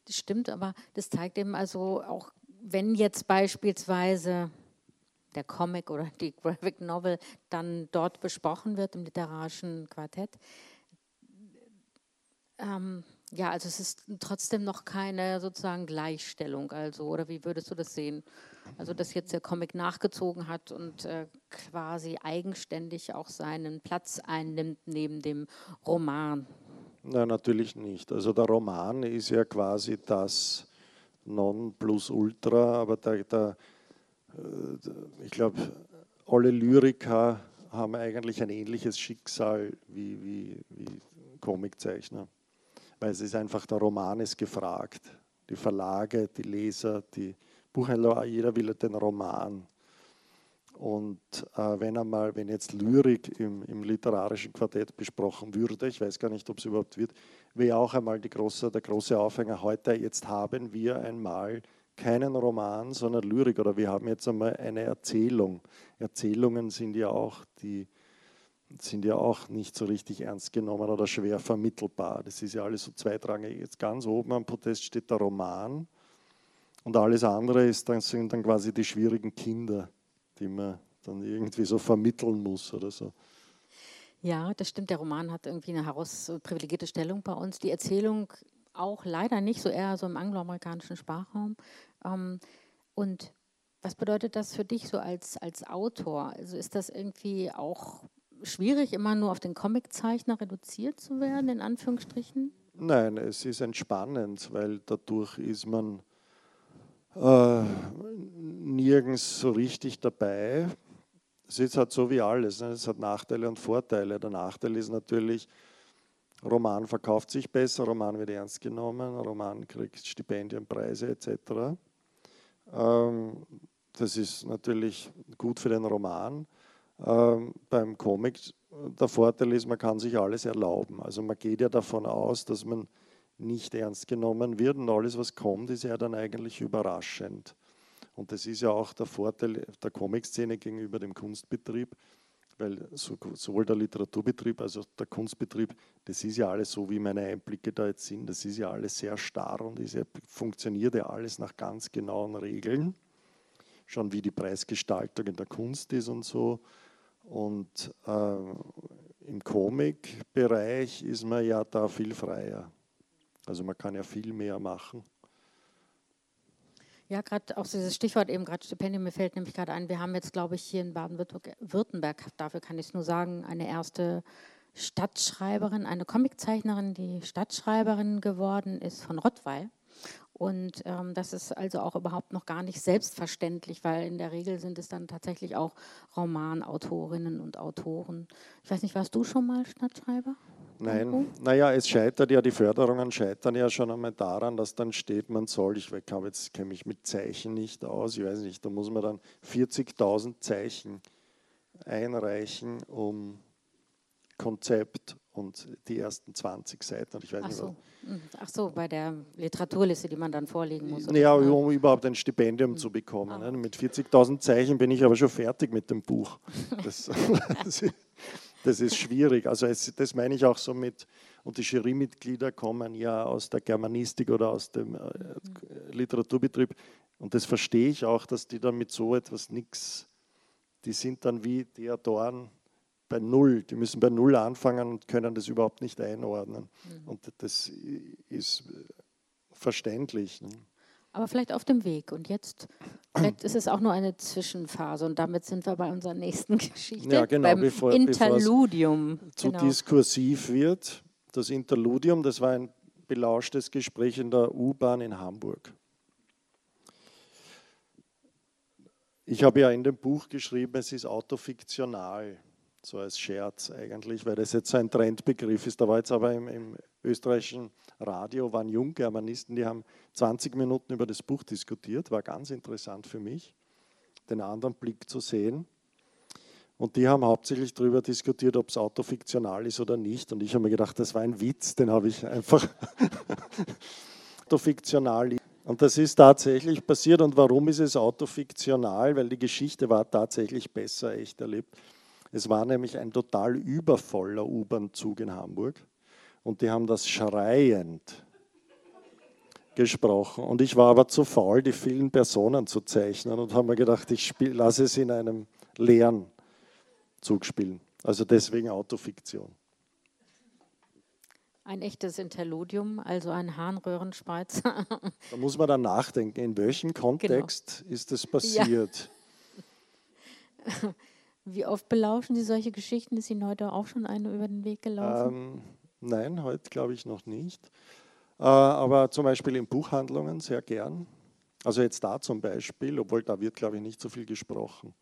Das stimmt, aber das zeigt eben also auch, wenn jetzt beispielsweise der Comic oder die Graphic Novel dann dort besprochen wird im literarischen Quartett. Ähm, ja, also es ist trotzdem noch keine sozusagen Gleichstellung, also oder wie würdest du das sehen? Also dass jetzt der Comic nachgezogen hat und äh, quasi eigenständig auch seinen Platz einnimmt neben dem Roman. Nein, natürlich nicht. Also der Roman ist ja quasi das Nonplusultra, aber der, der, äh, ich glaube, alle Lyriker haben eigentlich ein ähnliches Schicksal wie, wie, wie Comiczeichner. Weil es ist einfach, der Roman ist gefragt. Die Verlage, die Leser, die Buchhändler, jeder will den Roman. Und äh, wenn einmal, wenn jetzt Lyrik im, im, literarischen Quartett besprochen würde, ich weiß gar nicht, ob es überhaupt wird, wäre auch einmal große, der große Aufhänger heute, jetzt haben wir einmal keinen Roman, sondern Lyrik oder wir haben jetzt einmal eine Erzählung. Erzählungen sind ja auch die sind ja auch nicht so richtig ernst genommen oder schwer vermittelbar. Das ist ja alles so zweitrangig. Jetzt ganz oben am Protest steht der Roman und alles andere ist dann, sind dann quasi die schwierigen Kinder die man dann irgendwie so vermitteln muss oder so. Ja, das stimmt. Der Roman hat irgendwie eine heraus privilegierte Stellung bei uns. Die Erzählung auch leider nicht, so eher so im angloamerikanischen Sprachraum. Ähm, und Was bedeutet das für dich so als, als Autor? Also ist das irgendwie auch schwierig, immer nur auf den Comiczeichner reduziert zu werden, in Anführungsstrichen? Nein, es ist entspannend, weil dadurch ist man äh, nirgends so richtig dabei. Es ist halt so wie alles. Ne? Es hat Nachteile und Vorteile. Der Nachteil ist natürlich, Roman verkauft sich besser, Roman wird ernst genommen, Roman kriegt Stipendienpreise etc. Ähm, das ist natürlich gut für den Roman. Ähm, beim Comic der Vorteil ist, man kann sich alles erlauben. Also man geht ja davon aus, dass man nicht ernst genommen wird und alles, was kommt, ist ja dann eigentlich überraschend. Und das ist ja auch der Vorteil der Comic-Szene gegenüber dem Kunstbetrieb, weil sowohl der Literaturbetrieb als auch der Kunstbetrieb, das ist ja alles so, wie meine Einblicke da jetzt sind, das ist ja alles sehr starr und ist ja, funktioniert ja alles nach ganz genauen Regeln, schon wie die Preisgestaltung in der Kunst ist und so. Und äh, im Comic-Bereich ist man ja da viel freier. Also man kann ja viel mehr machen. Ja, gerade auch dieses Stichwort eben gerade Stipendium, mir fällt nämlich gerade ein, wir haben jetzt, glaube ich, hier in Baden-Württemberg, dafür kann ich es nur sagen, eine erste Stadtschreiberin, eine Comiczeichnerin, die Stadtschreiberin geworden ist von Rottweil. Und ähm, das ist also auch überhaupt noch gar nicht selbstverständlich, weil in der Regel sind es dann tatsächlich auch Romanautorinnen und Autoren. Ich weiß nicht, warst du schon mal Stadtschreiber? Nein, naja, es scheitert ja, die Förderungen scheitern ja schon einmal daran, dass dann steht, man soll, ich habe jetzt kenne mich mit Zeichen nicht aus, ich weiß nicht, da muss man dann 40.000 Zeichen einreichen, um Konzept und die ersten 20 Seiten. Und ich weiß Ach, nicht, so. Hm. Ach so, bei der Literaturliste, die man dann vorlegen muss. Ja, um überhaupt ein Stipendium mhm. zu bekommen. Ah. Ne? Mit 40.000 Zeichen bin ich aber schon fertig mit dem Buch. Das, das, ist schwierig. Also es, das meine ich auch so mit, und die Jurymitglieder kommen ja aus der Germanistik oder aus dem äh, Literaturbetrieb. Und das verstehe ich auch, dass die dann mit so etwas nichts, die sind dann wie Theodoren bei Null. Die müssen bei Null anfangen und können das überhaupt nicht einordnen. Mhm. Und das ist verständlich. Ne? aber vielleicht auf dem Weg. Und jetzt, ist es auch nur eine Zwischenphase und damit sind wir bei unserer nächsten Geschichte. Ja, genau, beim bevor, Interludium. Bevor zu genau. diskursiv wird. Das Interludium, das war ein belauschtes Gespräch in der U-Bahn in Hamburg. Ich habe ja in dem Buch geschrieben, es ist autofiktional so als Scherz eigentlich, weil das jetzt so ein Trendbegriff ist. Da war jetzt aber im, im österreichischen Radio, waren Junggermanisten, die haben 20 Minuten über das Buch diskutiert, war ganz interessant für mich, den anderen Blick zu sehen. Und die haben hauptsächlich darüber diskutiert, ob es autofiktional ist oder nicht. Und ich habe mir gedacht, das war ein Witz, den habe ich einfach autofiktional. Und das ist tatsächlich passiert. Und warum ist es autofiktional? Weil die Geschichte war tatsächlich besser echt erlebt. Es war nämlich ein total übervoller U-Bahn-Zug in Hamburg und die haben das schreiend gesprochen. Und ich war aber zu faul, die vielen Personen zu zeichnen und habe mir gedacht, ich lasse es in einem leeren Zug spielen. Also deswegen Autofiktion. Ein echtes Interludium, also ein Harnröhrenspreizer. Da muss man dann nachdenken, in welchem Kontext genau. ist das passiert. Ja. Wie oft belauschen Sie solche Geschichten? Ist Ihnen heute auch schon eine über den Weg gelaufen? Ähm, nein, heute glaube ich noch nicht. Äh, aber zum Beispiel in Buchhandlungen sehr gern. Also jetzt da zum Beispiel, obwohl da wird, glaube ich, nicht so viel gesprochen.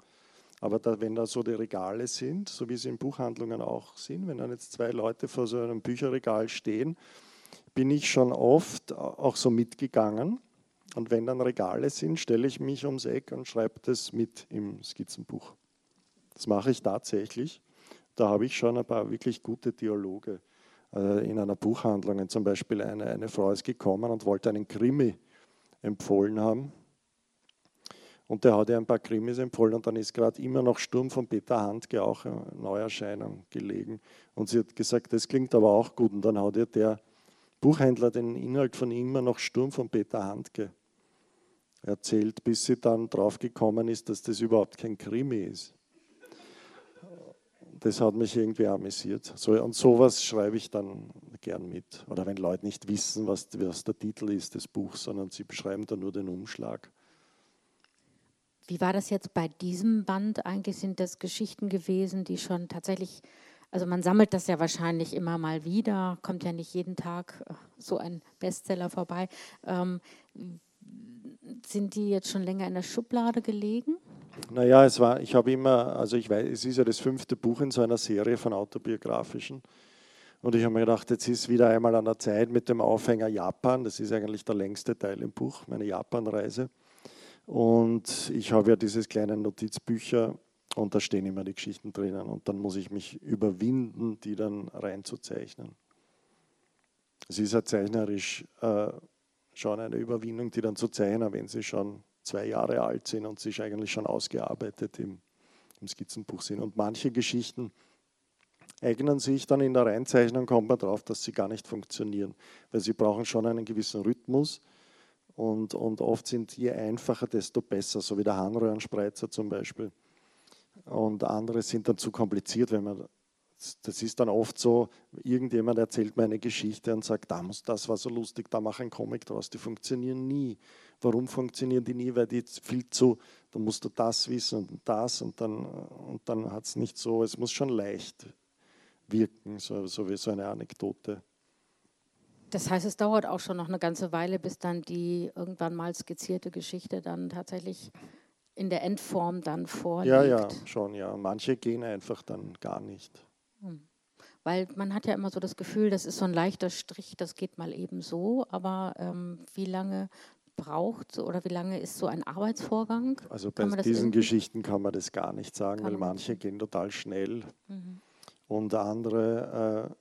Aber da, wenn da so die Regale sind, so wie sie in Buchhandlungen auch sind, wenn dann jetzt zwei Leute vor so einem Bücherregal stehen, bin ich schon oft auch so mitgegangen. Und wenn dann Regale sind, stelle ich mich ums Eck und schreibe das mit im Skizzenbuch. Das mache ich tatsächlich. Da habe ich schon ein paar wirklich gute Dialoge äh, in einer Buchhandlung. Zum Beispiel eine, eine Frau ist gekommen und wollte einen Krimi empfohlen haben. Und der hat ihr ein paar Krimis empfohlen und dann ist gerade immer noch Sturm von Peter Handke auch eine Neuerscheinung gelegen. Und sie hat gesagt, das klingt aber auch gut. Und dann hat ihr der Buchhändler den Inhalt von immer noch Sturm von Peter Handke erzählt, bis sie dann draufgekommen ist, dass das überhaupt kein Krimi ist das hat mich irgendwie amüsiert. So, und sowas schreibe ich dann gern mit. Oder wenn Leute nicht wissen, was, was der Titel ist des Buchs, sondern sie beschreiben dann nur den Umschlag. Wie war das jetzt bei diesem Band? Eigentlich sind das Geschichten gewesen, die schon tatsächlich, also man sammelt das ja wahrscheinlich immer mal wieder, kommt ja nicht jeden Tag äh, so ein Bestseller vorbei. Ähm, sind die jetzt schon länger in der Schublade gelegen? Naja, es war, ich habe immer, also ich weiß, es ist ja das fünfte Buch in so einer Serie von autobiografischen. Und ich habe mir gedacht, jetzt ist wieder einmal an der Zeit mit dem Aufhänger Japan. Das ist eigentlich der längste Teil im Buch, meine Japan-Reise. Und ich habe ja dieses kleine Notizbücher und da stehen immer die Geschichten drinnen. Und dann muss ich mich überwinden, die dann reinzuzeichnen. Es ist ja zeichnerisch äh, schon eine Überwindung, die dann zu zeichnen, wenn sie schon zwei Jahre alt sind und sich eigentlich schon ausgearbeitet im, im Skizzenbuch sind. Und manche Geschichten eignen sich dann in der Reinzeichnung, kommt man darauf, dass sie gar nicht funktionieren, weil sie brauchen schon einen gewissen Rhythmus und, und oft sind je einfacher, desto besser, so wie der Harnröhrenspreizer zum Beispiel. Und andere sind dann zu kompliziert, wenn man das ist dann oft so, irgendjemand erzählt mir eine Geschichte und sagt, das war so lustig, da mach ein Comic draus. Die funktionieren nie. Warum funktionieren die nie? Weil die viel zu, da musst du das wissen und das und dann, und dann hat es nicht so, es muss schon leicht wirken, so, so wie so eine Anekdote. Das heißt, es dauert auch schon noch eine ganze Weile, bis dann die irgendwann mal skizzierte Geschichte dann tatsächlich in der Endform dann vorliegt. Ja, ja, schon, ja. Manche gehen einfach dann gar nicht. Hm. Weil man hat ja immer so das Gefühl, das ist so ein leichter Strich, das geht mal eben so, aber ähm, wie lange braucht oder wie lange ist so ein Arbeitsvorgang? Also bei diesen irgendwie? Geschichten kann man das gar nicht sagen, kann weil manche gehen total schnell. Mhm und andere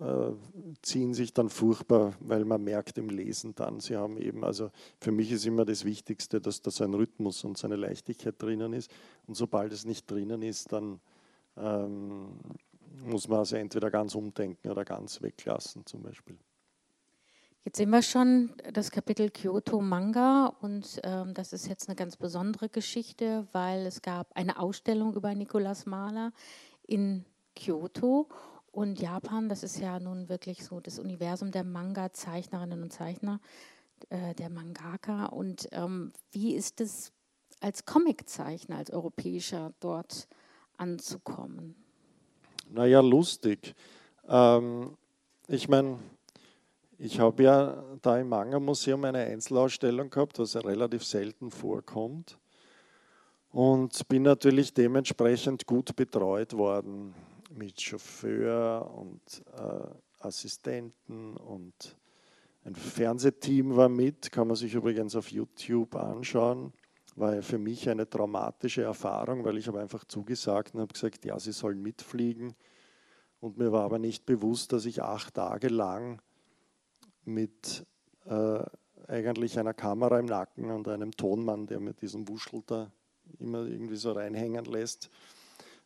äh, äh, ziehen sich dann furchtbar, weil man merkt im Lesen dann, sie haben eben, also für mich ist immer das Wichtigste, dass da so ein Rhythmus und so eine Leichtigkeit drinnen ist. Und sobald es nicht drinnen ist, dann ähm, muss man also entweder ganz umdenken oder ganz weglassen zum Beispiel. Jetzt sehen wir schon das Kapitel Kyoto Manga und ähm, das ist jetzt eine ganz besondere Geschichte, weil es gab eine Ausstellung über Nikolaus Mahler in Kyoto. Und Japan, das ist ja nun wirklich so das Universum der Manga-Zeichnerinnen und Zeichner, äh, der Mangaka. Und ähm, wie ist es als Comiczeichner, als Europäischer dort anzukommen? Naja, lustig. Ähm, ich meine, ich habe ja da im Manga-Museum eine Einzelausstellung gehabt, was ja relativ selten vorkommt. Und bin natürlich dementsprechend gut betreut worden mit Chauffeur und äh, Assistenten und ein Fernsehteam war mit, kann man sich übrigens auf YouTube anschauen. War für mich eine traumatische Erfahrung, weil ich habe einfach zugesagt und habe gesagt, ja, sie sollen mitfliegen. Und mir war aber nicht bewusst, dass ich acht Tage lang mit äh, eigentlich einer Kamera im Nacken und einem Tonmann, der mit diesem Wuschel da immer irgendwie so reinhängen lässt,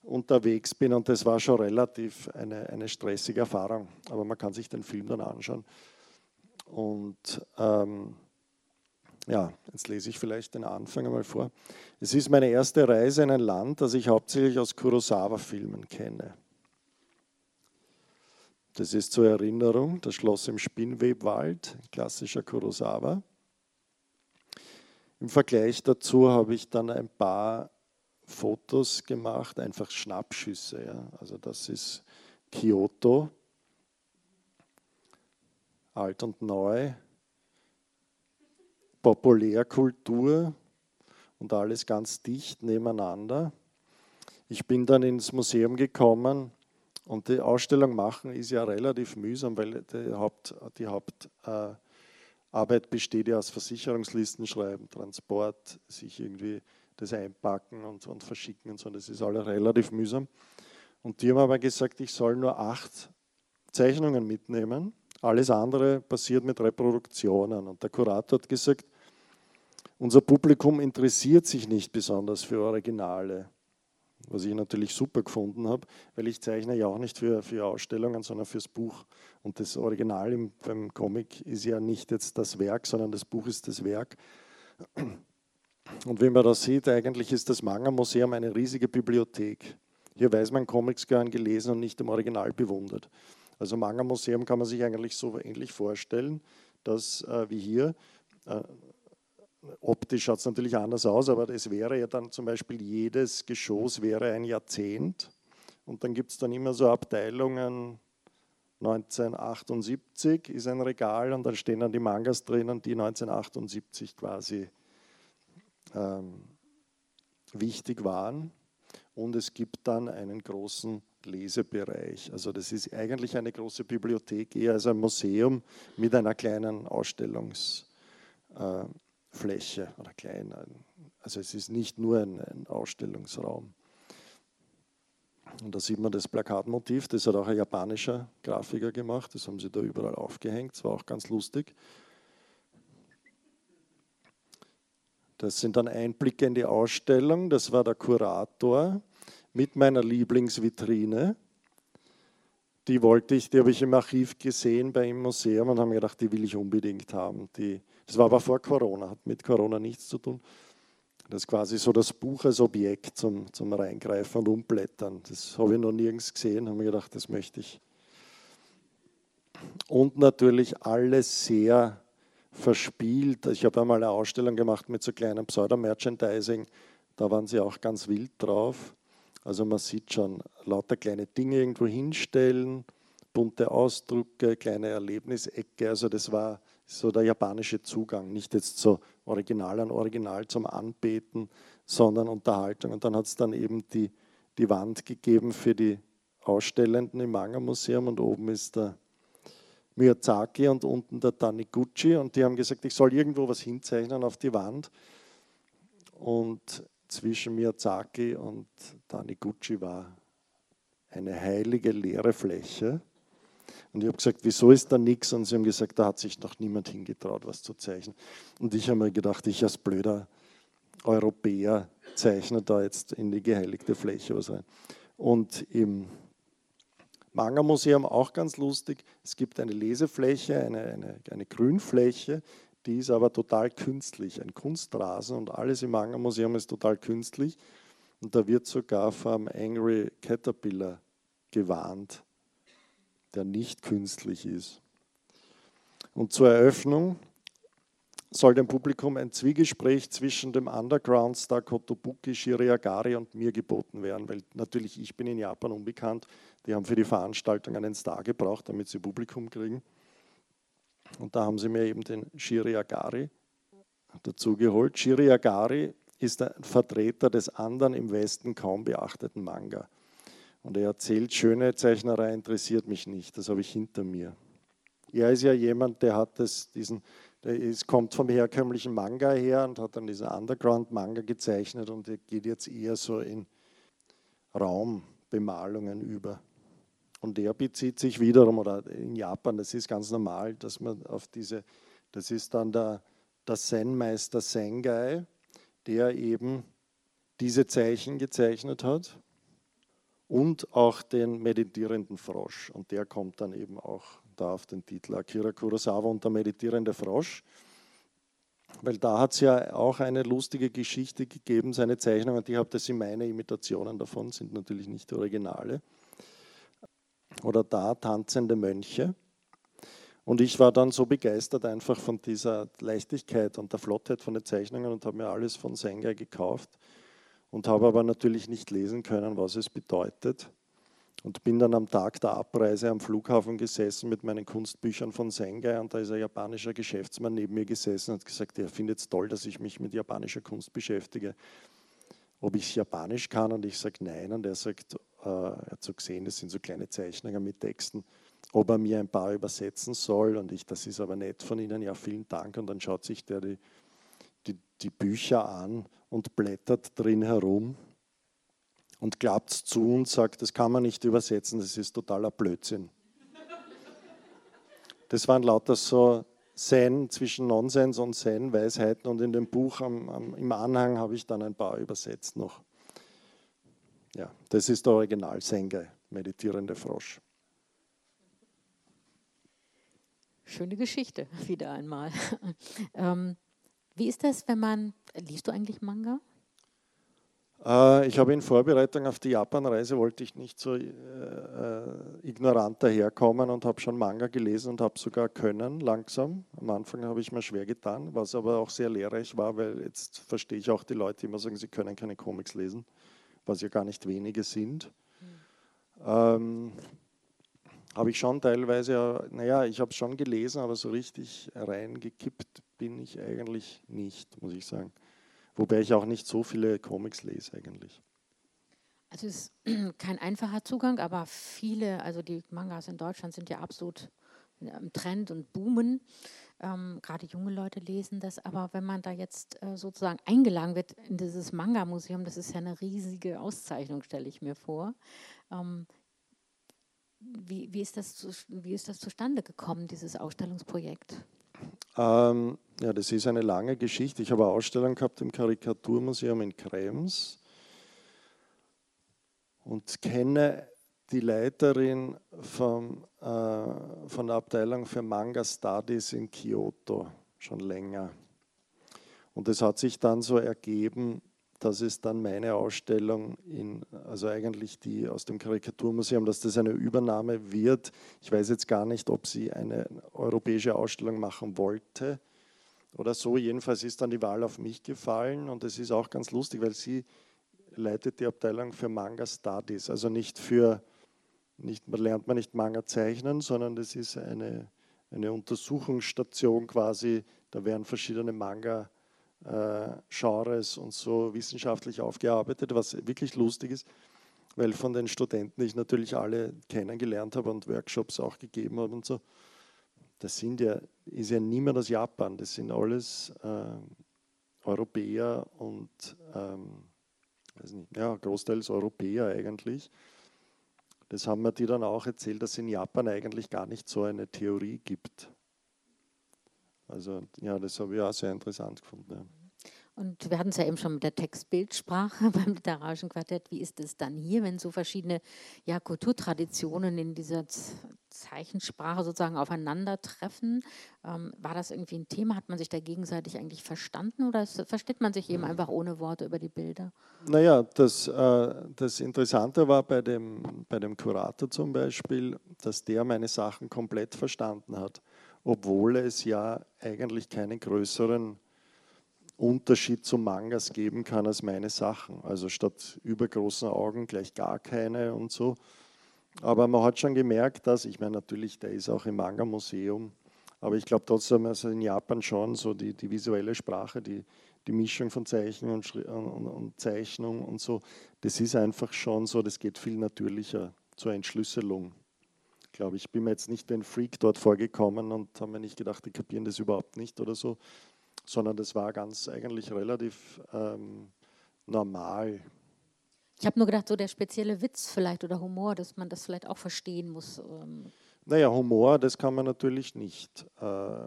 unterwegs bin und das war schon relativ eine, eine stressige Erfahrung. Aber man kann sich den Film dann anschauen. Und ähm, ja, jetzt lese ich vielleicht den Anfang einmal vor. Es ist meine erste Reise in ein Land, das ich hauptsächlich aus Kurosawa-Filmen kenne. Das ist zur Erinnerung das Schloss im Spinnwebwald, klassischer Kurosawa. Im Vergleich dazu habe ich dann ein paar Fotos gemacht, einfach Schnappschüsse. Ja. Also das ist Kyoto, alt und neu, Populärkultur und alles ganz dicht nebeneinander. Ich bin dann ins Museum gekommen und die Ausstellung machen ist ja relativ mühsam, weil die, Haupt, die Hauptarbeit besteht ja aus Versicherungslisten schreiben, Transport, sich irgendwie das Einpacken und, und Verschicken und so. Das ist alles relativ mühsam. Und die haben aber gesagt, ich soll nur acht Zeichnungen mitnehmen. Alles andere passiert mit Reproduktionen. Und der Kurator hat gesagt, unser Publikum interessiert sich nicht besonders für Originale, was ich natürlich super gefunden habe, weil ich zeichne ja auch nicht für, für Ausstellungen, sondern fürs Buch. Und das Original im, beim Comic ist ja nicht jetzt das Werk, sondern das Buch ist das Werk. Und wie man das sieht, eigentlich ist das Manga-Museum eine riesige Bibliothek. Hier weiß man, Comics gehören gelesen und nicht im Original bewundert. Also Manga-Museum kann man sich eigentlich so ähnlich vorstellen, dass äh, wie hier äh, optisch schaut es natürlich anders aus, aber es wäre ja dann zum Beispiel jedes Geschoss wäre ein Jahrzehnt. Und dann gibt es dann immer so Abteilungen, 1978 ist ein Regal und da stehen dann die Mangas drinnen, die 1978 quasi ähm, wichtig waren. Und es gibt dann einen großen Lesebereich. Also das ist eigentlich eine große Bibliothek, eher als ein Museum mit einer kleinen Ausstellungsfläche oder klein. Also es ist nicht nur ein, ein Ausstellungsraum. Und da sieht man das Plakatmotiv, das hat auch ein japanischer Grafiker gemacht, das haben sie da überall aufgehängt, das war auch ganz lustig. Das sind dann Einblicke in die Ausstellung, das war der Kurator mit meiner Lieblingsvitrine. Die wollte ich, die habe ich im Archiv gesehen bei im Museum und habe mir gedacht, die will ich unbedingt haben. Die, das war aber vor Corona, hat mit Corona nichts zu tun. Das ist quasi so das Buch als Objekt zum, zum Reingreifen und Umblättern. Das habe ich noch nirgends gesehen, habe mir gedacht, das möchte ich. Und natürlich alles sehr verspielt. Ich habe einmal eine Ausstellung gemacht mit so kleinem Pseudo-Merchandising. Da waren sie auch ganz wild drauf. Also man sieht schon lauter kleine Dinge irgendwo hinstellen, bunte Ausdrucke, kleine Erlebnisecke. Also das war so der japanische Zugang, nicht jetzt so Original an Original zum Anbeten, sondern Unterhaltung. Und dann hat es dann eben die, die Wand gegeben für die Ausstellenden im Manga-Museum und oben ist der Miyazaki und unten der Taniguchi und die haben gesagt, ich soll irgendwo was hinzeichnen auf die Wand. Und zwischen Miyazaki und Taniguchi war eine heilige leere Fläche. Und ich habe gesagt, wieso ist da nichts? Und sie haben gesagt, da hat sich noch niemand hingetraut, was zu zeichnen. Und ich habe mir gedacht, ich als blöder Europäer zeichne da jetzt in die geheiligte Fläche was rein. Und im Manga-Museum auch ganz lustig, es gibt eine Lesefläche, eine, eine, eine Grünfläche, die ist aber total künstlich, ein Kunstrasen und alles im Manga-Museum ist total künstlich. Und da wird sogar vom Angry Caterpillar gewarnt der nicht künstlich ist. Und zur Eröffnung soll dem Publikum ein Zwiegespräch zwischen dem Underground-Star Kotobuki Shiriagari und mir geboten werden, weil natürlich ich bin in Japan unbekannt. Die haben für die Veranstaltung einen Star gebraucht, damit sie Publikum kriegen. Und da haben sie mir eben den Shiriagari dazu geholt. Shiriagari ist ein Vertreter des anderen im Westen kaum beachteten Manga. Und er erzählt, schöne Zeichnerei interessiert mich nicht, das habe ich hinter mir. Er ist ja jemand, der hat das, diesen, der ist, kommt vom herkömmlichen Manga her und hat dann diesen Underground-Manga gezeichnet und geht jetzt eher so in Raumbemalungen über. Und der bezieht sich wiederum, oder in Japan, das ist ganz normal, dass man auf diese, das ist dann der, der Zen-Meister Sengai, der eben diese Zeichen gezeichnet hat und auch den meditierenden Frosch. Und der kommt dann eben auch da auf den Titel Akira Kurosawa und der meditierende Frosch. Weil da hat es ja auch eine lustige Geschichte gegeben, seine Zeichnungen, die habt das in meine Imitationen davon, sind natürlich nicht Originale. Oder da tanzende Mönche. Und ich war dann so begeistert einfach von dieser Leichtigkeit und der Flottheit von den Zeichnungen und habe mir alles von Sengai gekauft und habe aber natürlich nicht lesen können, was es bedeutet. Und bin dann am Tag der Abreise am Flughafen gesessen mit meinen Kunstbüchern von Sengai und da ist ein japanischer Geschäftsmann neben mir gesessen und hat gesagt, er findet es toll, dass ich mich mit japanischer Kunst beschäftige. Ob ich Japanisch kann? Und ich sage nein. Und er sagt, äh, er hat so gesehen, das sind so kleine Zeichnungen mit Texten, ob er mir ein paar übersetzen soll. Und ich, das ist aber nett von Ihnen, ja vielen Dank. Und dann schaut sich der die die, die Bücher an und blättert drin herum und klappt zu und sagt, das kann man nicht übersetzen, das ist totaler Blödsinn. Das waren lauter so Zen zwischen Nonsens und Zen, Weisheiten und in dem Buch am, am, im Anhang habe ich dann ein paar übersetzt noch. Ja, das ist der Original Sengai, meditierende Frosch. Schöne Geschichte, wieder einmal. ähm, wie ist das, wenn man, liest du eigentlich Manga? Äh, ich habe in Vorbereitung auf die Japanreise wollte ich nicht so äh, äh, ignorant daherkommen und habe schon Manga gelesen und habe sogar können langsam. Am Anfang habe ich mir schwer getan, was aber auch sehr lehrreich war, weil jetzt verstehe ich auch die Leute, die immer sagen, sie können keine Comics lesen, was ja gar nicht wenige sind. Mhm. Ähm, habe ich schon teilweise, naja, ich habe es schon gelesen, aber so richtig reingekippt bin ich eigentlich nicht, muss ich sagen. Wobei ich auch nicht so viele Comics lese eigentlich. Also es ist kein einfacher Zugang, aber viele, also die Mangas in Deutschland sind ja absolut im Trend und boomen. Ähm, Gerade junge Leute lesen das, aber wenn man da jetzt äh, sozusagen eingeladen wird in dieses Manga-Museum, das ist ja eine riesige Auszeichnung, stelle ich mir vor. Ähm, wie, wie, ist das, wie ist das zustande gekommen, dieses Ausstellungsprojekt? Ähm, ja, das ist eine lange Geschichte. Ich habe eine Ausstellung gehabt im Karikaturmuseum in Krems und kenne die Leiterin vom, äh, von der Abteilung für Manga Studies in Kyoto schon länger. Und es hat sich dann so ergeben, dass es dann meine Ausstellung, in, also eigentlich die aus dem Karikaturmuseum, dass das eine Übernahme wird. Ich weiß jetzt gar nicht, ob sie eine europäische Ausstellung machen wollte oder so. Jedenfalls ist dann die Wahl auf mich gefallen und es ist auch ganz lustig, weil sie leitet die Abteilung für Manga Studies, also nicht für, nicht, man lernt man nicht Manga zeichnen, sondern das ist eine, eine Untersuchungsstation quasi, da werden verschiedene Manga Genres und so wissenschaftlich aufgearbeitet, was wirklich lustig ist, weil von den Studenten ich natürlich alle kennengelernt habe und Workshops auch gegeben habe und so. Das sind ja, ist ja niemand aus Japan, das sind alles äh, Europäer und ähm, weiß nicht, ja, großteils Europäer eigentlich. Das haben mir die dann auch erzählt, dass es in Japan eigentlich gar nicht so eine Theorie gibt. Also ja, das habe ich auch sehr interessant gefunden. Ja. Und wir hatten es ja eben schon mit der Textbildsprache beim literarischen Quartett. Wie ist es dann hier, wenn so verschiedene ja, Kulturtraditionen in dieser Zeichensprache sozusagen aufeinandertreffen? Ähm, war das irgendwie ein Thema? Hat man sich da gegenseitig eigentlich verstanden oder versteht man sich eben einfach ohne Worte über die Bilder? Naja, das, äh, das Interessante war bei dem, bei dem Kurator zum Beispiel, dass der meine Sachen komplett verstanden hat, obwohl es ja eigentlich keinen größeren Unterschied zu Mangas geben kann als meine Sachen. Also statt übergroßen Augen gleich gar keine und so. Aber man hat schon gemerkt, dass, ich meine natürlich, der ist auch im Manga-Museum, aber ich glaube trotzdem, also in Japan schon so die, die visuelle Sprache, die, die Mischung von Zeichen und, und, und Zeichnung und so, das ist einfach schon so, das geht viel natürlicher zur Entschlüsselung. Glaube ich, bin mir jetzt nicht wie ein Freak dort vorgekommen und habe mir nicht gedacht, die kapieren das überhaupt nicht oder so, sondern das war ganz eigentlich relativ ähm, normal. Ich habe nur gedacht, so der spezielle Witz vielleicht oder Humor, dass man das vielleicht auch verstehen muss. Ähm. Naja, Humor, das kann man natürlich nicht. Äh,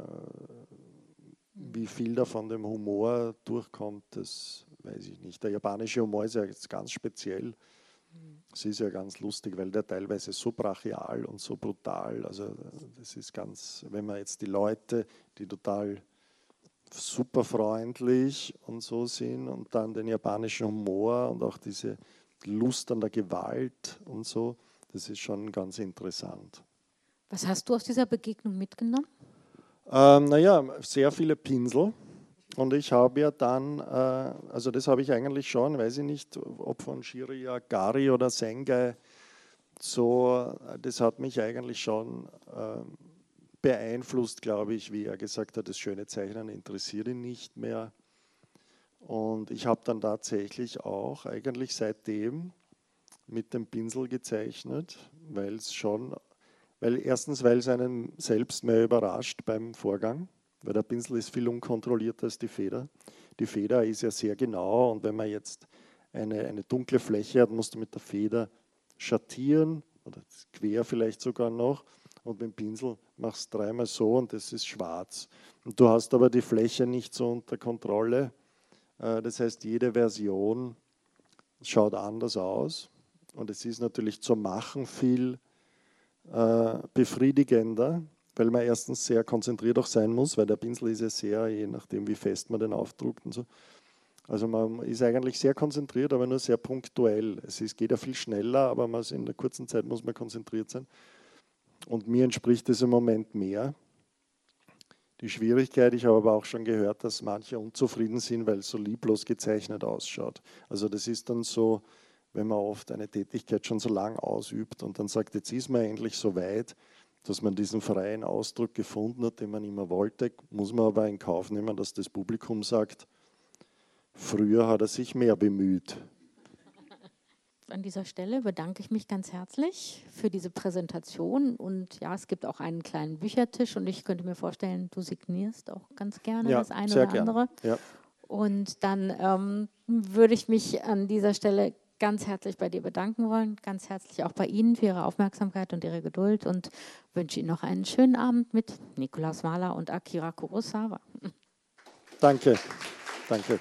wie viel da von dem Humor durchkommt, das weiß ich nicht. Der japanische Humor ist ja jetzt ganz speziell. Es ist ja ganz lustig, weil der teilweise so brachial und so brutal, also das ist ganz, wenn man jetzt die Leute, die total super freundlich und so sind und dann den japanischen Humor und auch diese Lust an der Gewalt und so, das ist schon ganz interessant. Was hast du aus dieser Begegnung mitgenommen? Ähm, naja, sehr viele Pinsel. Und ich habe ja dann, äh, also das habe ich eigentlich schon, weiß ich nicht, ob von Shiria Gari oder Sengai, so, das hat mich eigentlich schon äh, beeinflusst, glaube ich, wie er gesagt hat, das schöne Zeichnen interessiert ihn nicht mehr. Und ich habe dann tatsächlich auch eigentlich seitdem mit dem Pinsel gezeichnet, weil es schon, weil erstens, weil es einen selbst mehr überrascht beim Vorgang, weil der Pinsel ist viel unkontrollierter als die Feder. Die Feder ist ja sehr genau und wenn man jetzt eine, eine dunkle Fläche hat, musst du mit der Feder schattieren oder quer vielleicht sogar noch und mit dem Pinsel machst du dreimal so und das ist schwarz. Und du hast aber die Fläche nicht so unter Kontrolle. Äh, das heißt, jede Version schaut anders aus und es ist natürlich zum Machen viel äh, befriedigender, weil man erstens sehr konzentriert auch sein muss, weil der Pinsel ist ja sehr, je nachdem wie fest man den aufdruckt und so. Also man ist eigentlich sehr konzentriert, aber nur sehr punktuell. Es ist, geht ja viel schneller, aber man in der kurzen Zeit muss man konzentriert sein. Und mir entspricht es im Moment mehr. Die Schwierigkeit, ich habe aber auch schon gehört, dass manche unzufrieden sind, weil es so lieblos gezeichnet ausschaut. Also das ist dann so, wenn man oft eine Tätigkeit schon so lang ausübt und dann sagt, jetzt ist man endlich so weit, dass man diesen freien Ausdruck gefunden hat, den man immer wollte, muss man aber in Kauf nehmen, dass das Publikum sagt, Früher hat er sich mehr bemüht. An dieser Stelle bedanke ich mich ganz herzlich für diese Präsentation. Und ja, es gibt auch einen kleinen Büchertisch und ich könnte mir vorstellen, du signierst auch ganz gerne ja, das eine oder gern. andere. Ja. Und dann ähm, würde ich mich an dieser Stelle ganz herzlich bei dir bedanken wollen, ganz herzlich auch bei Ihnen für Ihre Aufmerksamkeit und Ihre Geduld und wünsche Ihnen noch einen schönen Abend mit Nikolaus Mahler und Akira Kurosawa. Danke, danke.